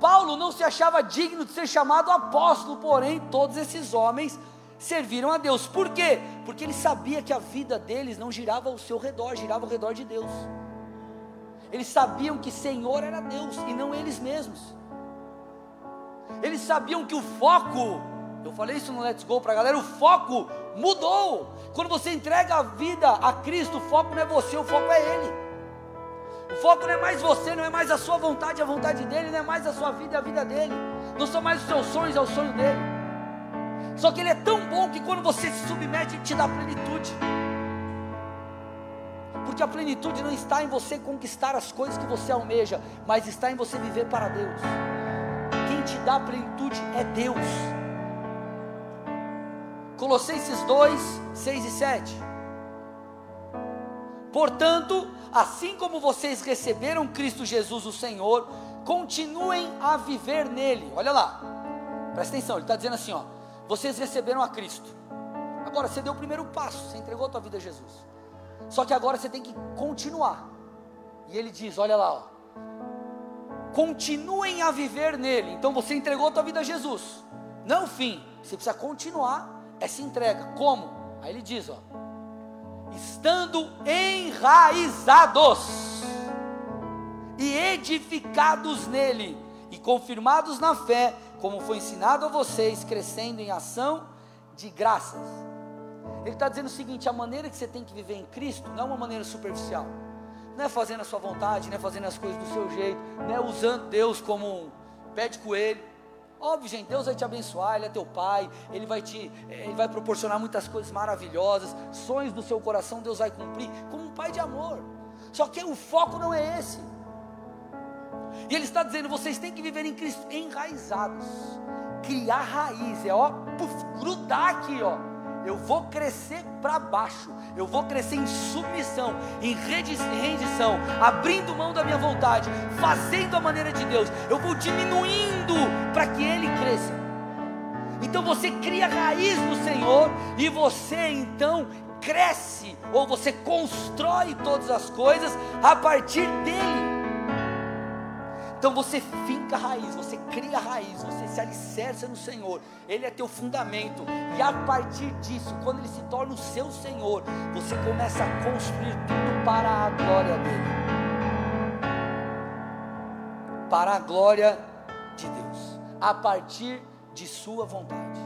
Paulo não se achava digno de ser chamado apóstolo, porém, todos esses homens serviram a Deus. Por quê? Porque ele sabia que a vida deles não girava ao seu redor, girava ao redor de Deus. Eles sabiam que Senhor era Deus e não eles mesmos. Eles sabiam que o foco, eu falei isso no Let's Go para a galera, o foco mudou. Quando você entrega a vida a Cristo, o foco não é você, o foco é Ele. O foco não é mais você, não é mais a sua vontade, a vontade dele, não é mais a sua vida, a vida dele. Não são mais os seus sonhos, é o sonho dele. Só que Ele é tão bom que quando você se submete, Ele te dá plenitude. Porque a plenitude não está em você conquistar as coisas que você almeja, mas está em você viver para Deus. Quem te dá plenitude é Deus. Colossenses 2, 6 e 7. Portanto, assim como vocês receberam Cristo Jesus, o Senhor, continuem a viver nele. Olha lá, presta atenção, ele está dizendo assim: ó, vocês receberam a Cristo. Agora você deu o primeiro passo, você entregou a tua vida a Jesus. Só que agora você tem que continuar. E ele diz: Olha lá, ó, continuem a viver nele. Então você entregou a tua vida a Jesus. Não fim. Você precisa continuar essa entrega. Como? Aí ele diz: ó, estando enraizados e edificados nele e confirmados na fé como foi ensinado a vocês, crescendo em ação de graças. Ele está dizendo o seguinte: a maneira que você tem que viver em Cristo não é uma maneira superficial, não é fazendo a sua vontade, não é fazendo as coisas do seu jeito, não é usando Deus como um pé de coelho. Óbvio, gente, Deus vai te abençoar, Ele é teu Pai, Ele vai te, Ele vai proporcionar muitas coisas maravilhosas, sonhos do seu coração Deus vai cumprir, como um Pai de amor. Só que o foco não é esse. E ele está dizendo: vocês têm que viver em Cristo enraizados, criar raiz, é ó, puf, grudar aqui, ó. Eu vou crescer para baixo, eu vou crescer em submissão, em rendição, abrindo mão da minha vontade, fazendo a maneira de Deus. Eu vou diminuindo para que Ele cresça. Então você cria raiz no Senhor e você então cresce, ou você constrói todas as coisas a partir dele. Então você finca raiz, você cria raiz, você se alicerça no Senhor, Ele é teu fundamento, e a partir disso, quando Ele se torna o seu Senhor, você começa a construir tudo para a glória dEle, para a glória de Deus, a partir de Sua vontade.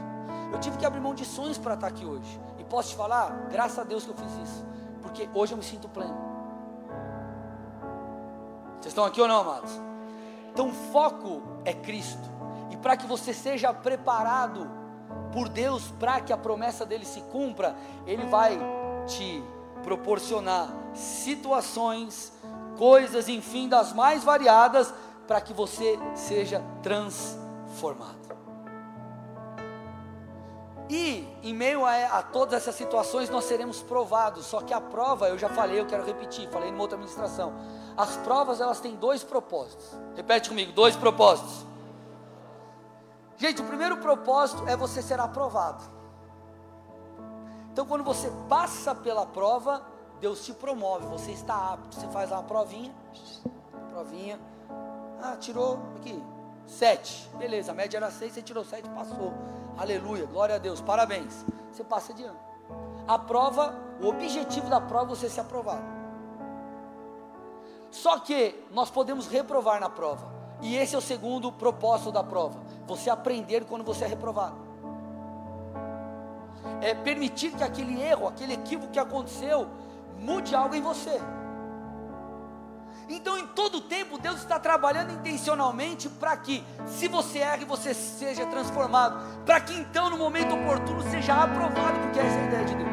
Eu tive que abrir mão de sonhos para estar aqui hoje, e posso te falar, graças a Deus que eu fiz isso, porque hoje eu me sinto pleno. Vocês estão aqui ou não, amados? Então o foco é Cristo. E para que você seja preparado por Deus para que a promessa dele se cumpra, ele vai te proporcionar situações, coisas, enfim, das mais variadas para que você seja transformado. E em meio a, a, todas essas situações nós seremos provados. Só que a prova, eu já falei, eu quero repetir, falei numa outra ministração. As provas elas têm dois propósitos. Repete comigo, dois propósitos. Gente, o primeiro propósito é você ser aprovado. Então, quando você passa pela prova, Deus te promove, você está apto, você faz uma provinha, provinha, ah, tirou aqui, sete, beleza, a média era seis, você tirou sete, passou, aleluia, glória a Deus, parabéns, você passa de ano. A prova, o objetivo da prova é você ser aprovado. Só que nós podemos reprovar na prova, e esse é o segundo propósito da prova, você aprender quando você é reprovado é, permitir que aquele erro, aquele equívoco que aconteceu, mude algo em você. Então, em todo tempo, Deus está trabalhando intencionalmente para que, se você erra, você seja transformado, para que então, no momento oportuno, seja aprovado, porque essa é a ideia de Deus.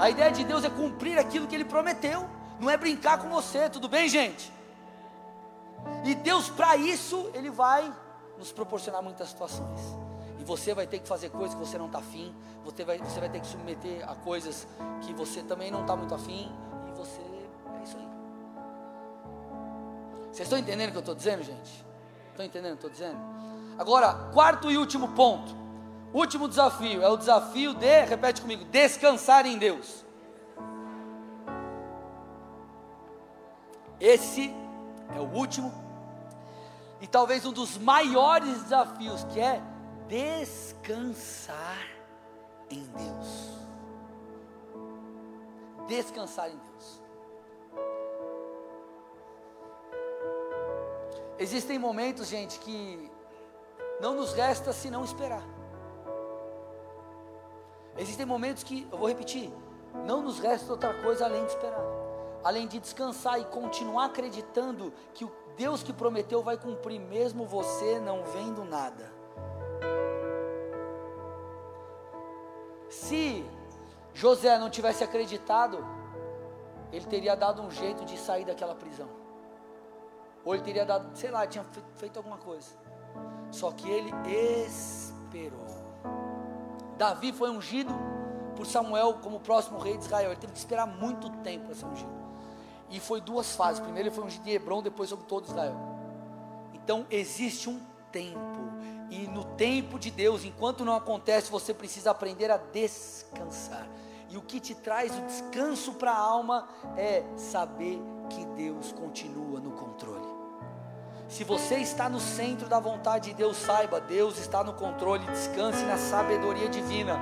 A ideia de Deus é cumprir aquilo que Ele prometeu, não é brincar com você, tudo bem, gente? E Deus, para isso, Ele vai nos proporcionar muitas situações. E você vai ter que fazer coisas que você não está afim, você vai, você vai ter que submeter a coisas que você também não está muito afim, e você, é isso aí. Vocês estão entendendo o que eu estou dizendo, gente? Estão entendendo o que eu estou dizendo? Agora, quarto e último ponto, último desafio, é o desafio de, repete comigo, descansar em Deus. Esse é o último e talvez um dos maiores desafios que é descansar em Deus. Descansar em Deus. Existem momentos, gente, que não nos resta senão esperar. Existem momentos que, eu vou repetir, não nos resta outra coisa além de esperar, além de descansar e continuar acreditando que o Deus que prometeu vai cumprir, mesmo você não vendo nada. Se José não tivesse acreditado, ele teria dado um jeito de sair daquela prisão. Ou ele teria dado, sei lá, tinha feito alguma coisa. Só que ele esperou. Davi foi ungido por Samuel como próximo rei de Israel. Ele teve que esperar muito tempo para ser ungido. E foi duas fases. Primeiro ele foi ungido em Hebron, depois sobre todo Israel. Então existe um tempo e no tempo de Deus, enquanto não acontece, você precisa aprender a descansar. E o que te traz o descanso para a alma é saber que Deus continua no controle. Se você está no centro da vontade de Deus, saiba, Deus está no controle, descanse na sabedoria divina.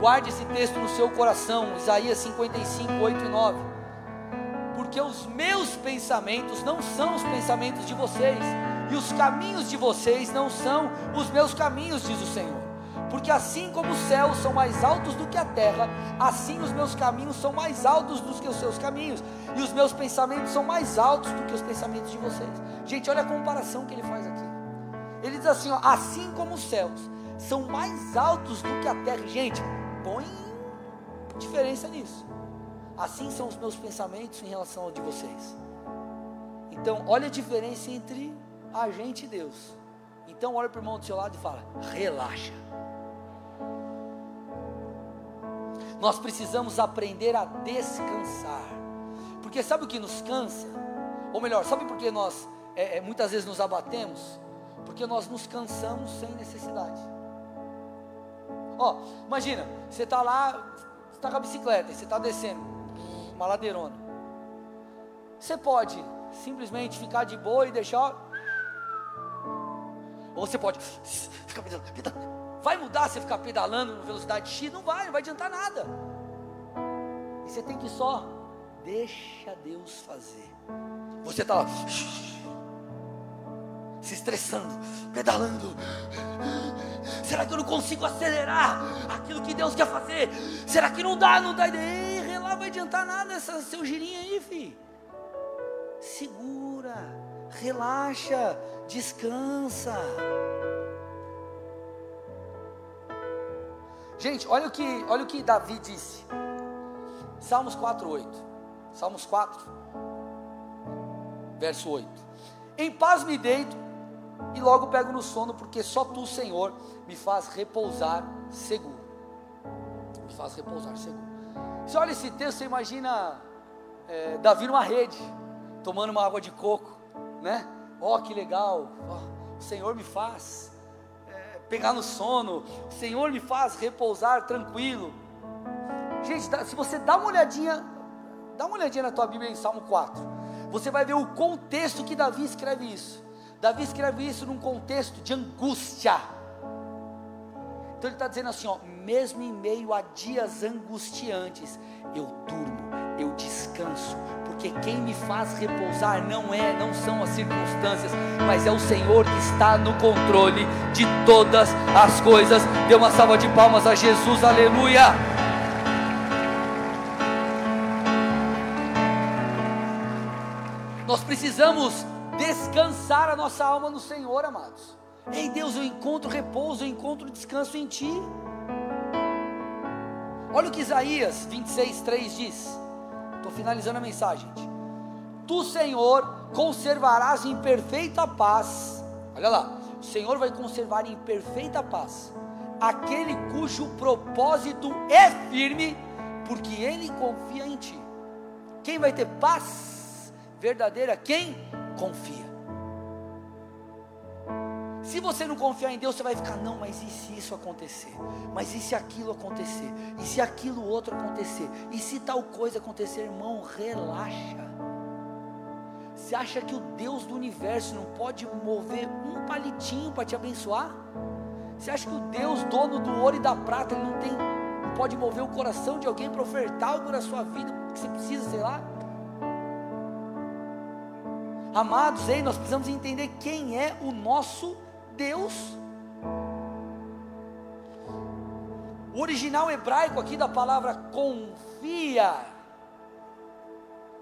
Guarde esse texto no seu coração, Isaías 55, 8 e 9. Porque os meus pensamentos não são os pensamentos de vocês e os caminhos de vocês não são os meus caminhos, diz o Senhor. Porque assim como os céus são mais altos do que a terra, assim os meus caminhos são mais altos do que os seus caminhos, e os meus pensamentos são mais altos do que os pensamentos de vocês. Gente, olha a comparação que ele faz aqui. Ele diz assim: ó, assim como os céus são mais altos do que a terra. Gente, põe diferença nisso. Assim são os meus pensamentos em relação ao de vocês. Então, olha a diferença entre a gente e Deus. Então olha para o irmão do seu lado e fala: relaxa. Nós precisamos aprender a descansar. Porque sabe o que nos cansa? Ou melhor, sabe por que nós é, é, muitas vezes nos abatemos? Porque nós nos cansamos sem necessidade. Ó, imagina, você está lá, você está com a bicicleta, você está descendo uma ladeirona. Você pode simplesmente ficar de boa e deixar ou você pode ficar pedalando. Vai mudar você ficar pedalando na velocidade X? Não vai, não vai adiantar nada. E você tem que só deixa Deus fazer. Você está lá se estressando, pedalando. Será que eu não consigo acelerar aquilo que Deus quer fazer? Será que não dá? Não dá? Ei, lá vai adiantar nada essa seu girinho aí, filho. Segura, relaxa, descansa. Gente, olha o que, olha o que Davi disse. Salmos 4:8. Salmos 4, verso 8. Em paz me deito e logo pego no sono, porque só tu, Senhor, me faz repousar seguro. Me faz repousar seguro. Você olha esse texto, você imagina é, Davi numa rede, tomando uma água de coco, né? Ó, oh, que legal, oh, o Senhor me faz é, pegar no sono, o Senhor me faz repousar tranquilo. Gente, se você dá uma olhadinha Dá uma olhadinha na tua Bíblia em Salmo 4. Você vai ver o contexto que Davi escreve isso. Davi escreve isso num contexto de angústia. Então ele está dizendo assim: ó, mesmo em meio a dias angustiantes, eu durmo, eu descanso, porque quem me faz repousar não é, não são as circunstâncias, mas é o Senhor que está no controle de todas as coisas. Dê uma salva de palmas a Jesus, aleluia. Nós precisamos descansar a nossa alma no Senhor, amados. Ei Deus, eu encontro repouso, eu encontro descanso em Ti. Olha o que Isaías 26, 3 diz. Estou finalizando a mensagem, gente. Tu, Senhor, conservarás em perfeita paz. Olha lá, o Senhor vai conservar em perfeita paz aquele cujo propósito é firme, porque ele confia em ti. Quem vai ter paz verdadeira? Quem confia. Se você não confiar em Deus, você vai ficar, não, mas e se isso acontecer? Mas e se aquilo acontecer? E se aquilo outro acontecer? E se tal coisa acontecer, irmão, relaxa. Você acha que o Deus do universo não pode mover um palitinho para te abençoar? Você acha que o Deus, dono do ouro e da prata, ele não tem, não pode mover o coração de alguém para ofertar algo na sua vida que você precisa, sei lá? Amados, ei, nós precisamos entender quem é o nosso Deus. O original hebraico aqui da palavra confia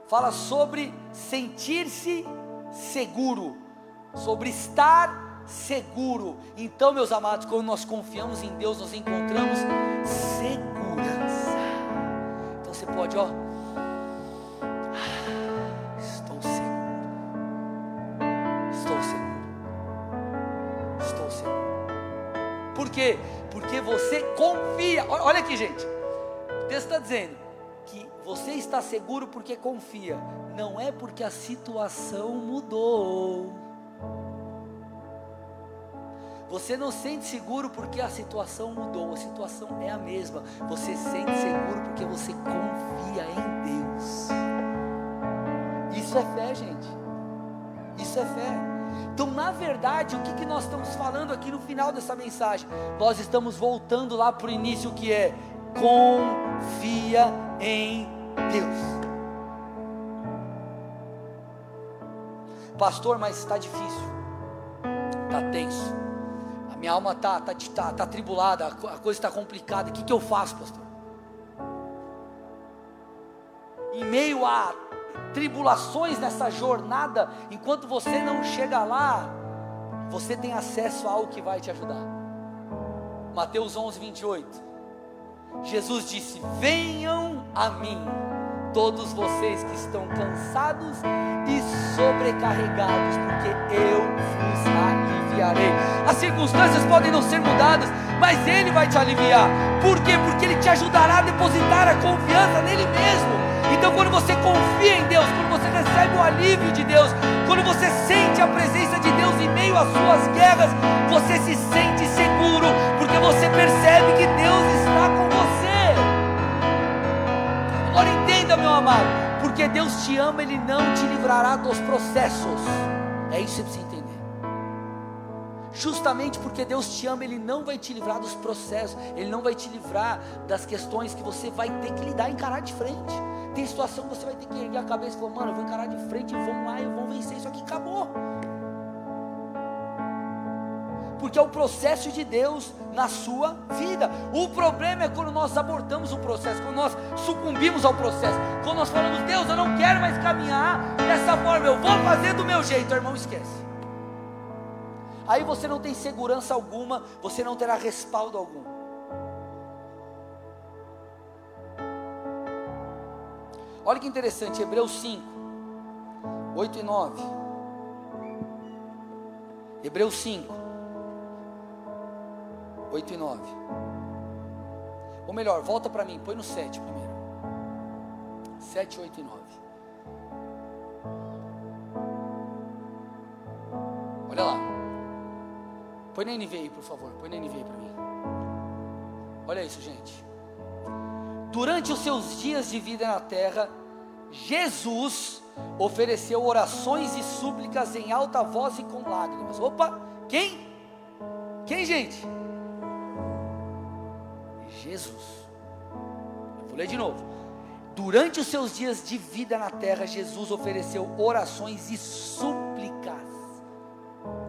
fala sobre sentir-se seguro, sobre estar seguro. Então, meus amados, quando nós confiamos em Deus, nós encontramos segurança. Então você pode, ó, quê? Porque você confia. Olha aqui, gente. O texto está dizendo que você está seguro porque confia. Não é porque a situação mudou. Você não sente seguro porque a situação mudou, a situação é a mesma. Você sente seguro porque você confia em Deus. Isso é fé, gente. Isso é fé. Então, na verdade, o que, que nós estamos falando aqui no final dessa mensagem? Nós estamos voltando lá para o início que é confia em Deus. Pastor, mas está difícil, está tenso, a minha alma está tá, tá, tá tribulada, a coisa está complicada. O que, que eu faço, pastor? Em meio a tribulações nessa jornada, enquanto você não chega lá, você tem acesso a algo que vai te ajudar. Mateus 11, 28. Jesus disse: Venham a mim, todos vocês que estão cansados e sobrecarregados, porque eu vos aliviarei. As circunstâncias podem não ser mudadas, mas Ele vai te aliviar. Por quê? Porque Ele te ajudará a depositar a confiança nele mesmo. Então, quando você confia em Deus, quando você recebe o alívio de Deus, quando você sente a presença de Deus em meio às suas guerras, você se sente seguro, porque você percebe que Deus está com você. Agora entenda, meu amado, porque Deus te ama, Ele não te livrará dos processos. É isso que você precisa entender. Justamente porque Deus te ama, Ele não vai te livrar dos processos, Ele não vai te livrar das questões que você vai ter que lidar encarar de frente. Tem situação que você vai ter que erguer a cabeça e falar, mano, eu vou encarar de frente, vamos lá, eu vou vencer isso aqui, acabou. Porque é o processo de Deus na sua vida. O problema é quando nós abortamos o processo, quando nós sucumbimos ao processo, quando nós falamos, Deus, eu não quero mais caminhar dessa forma, eu vou fazer do meu jeito, irmão, esquece. Aí você não tem segurança alguma, você não terá respaldo algum. Olha que interessante, Hebreus 5, 8 e 9. Hebreus 5, 8 e 9. Ou melhor, volta para mim, põe no 7 primeiro. 7, 8 e 9. Põe na NV aí, por favor. Põe na NV para mim. Olha isso, gente. Durante os seus dias de vida na terra, Jesus ofereceu orações e súplicas em alta voz e com lágrimas. Opa, quem? Quem, gente? Jesus. Eu vou ler de novo. Durante os seus dias de vida na terra, Jesus ofereceu orações e súplicas.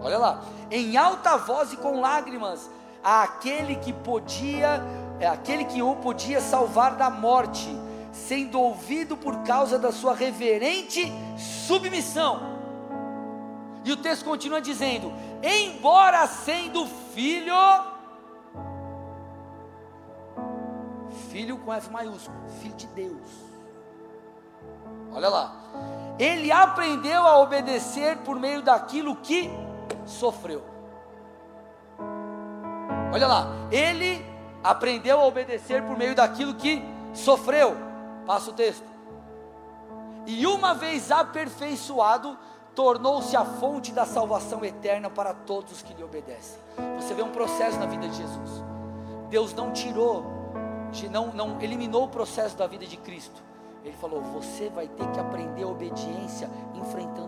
Olha lá, em alta voz e com lágrimas, àquele que podia, é, aquele que o podia salvar da morte sendo ouvido por causa da sua reverente submissão. E o texto continua dizendo: embora sendo filho, filho com F maiúsculo, filho de Deus. Olha lá, ele aprendeu a obedecer por meio daquilo que sofreu. Olha lá, ele aprendeu a obedecer por meio daquilo que sofreu. Passa o texto. E uma vez aperfeiçoado, tornou-se a fonte da salvação eterna para todos os que lhe obedecem. Você vê um processo na vida de Jesus. Deus não tirou, não, não eliminou o processo da vida de Cristo. Ele falou: você vai ter que aprender a obediência enfrentando.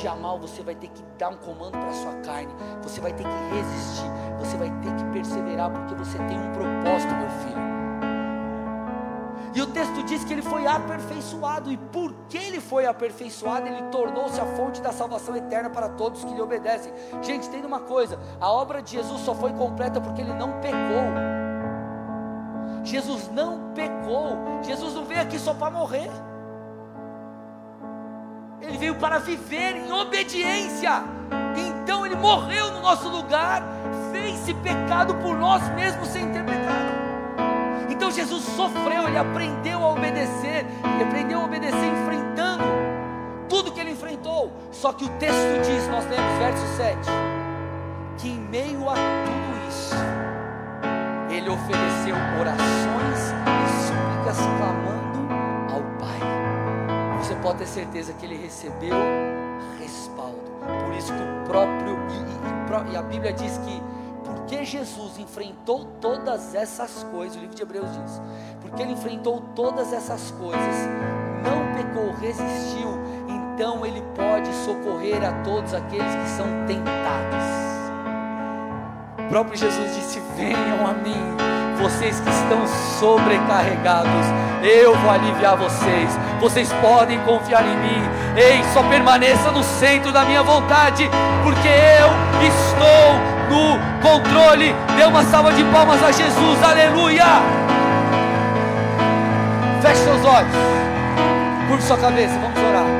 Dia mal você vai ter que dar um comando para a sua carne. Você vai ter que resistir. Você vai ter que perseverar porque você tem um propósito, meu filho. E o texto diz que ele foi aperfeiçoado, e porque ele foi aperfeiçoado, ele tornou-se a fonte da salvação eterna para todos que lhe obedecem. Gente, entenda uma coisa: a obra de Jesus só foi completa porque ele não pecou. Jesus não pecou, Jesus não veio aqui só para morrer, veio para viver em obediência. Então ele morreu no nosso lugar, fez-se pecado por nós mesmos sem ter pecado. Então Jesus sofreu, ele aprendeu a obedecer, ele aprendeu a obedecer enfrentando tudo que ele enfrentou. Só que o texto diz, nós lemos verso 7, que em meio a tudo isso, ele ofereceu orações e súplicas clamando pode ter certeza que ele recebeu respaldo. Por isso que o próprio e, e, e a Bíblia diz que porque Jesus enfrentou todas essas coisas, o livro de Hebreus diz, porque ele enfrentou todas essas coisas, não pecou, resistiu, então ele pode socorrer a todos aqueles que são tentados. Próprio Jesus disse: Venham a mim, vocês que estão sobrecarregados, eu vou aliviar vocês. Vocês podem confiar em mim. Ei, só permaneça no centro da minha vontade, porque eu estou no controle. Dê uma salva de palmas a Jesus, aleluia. Feche seus olhos, curte sua cabeça, vamos orar.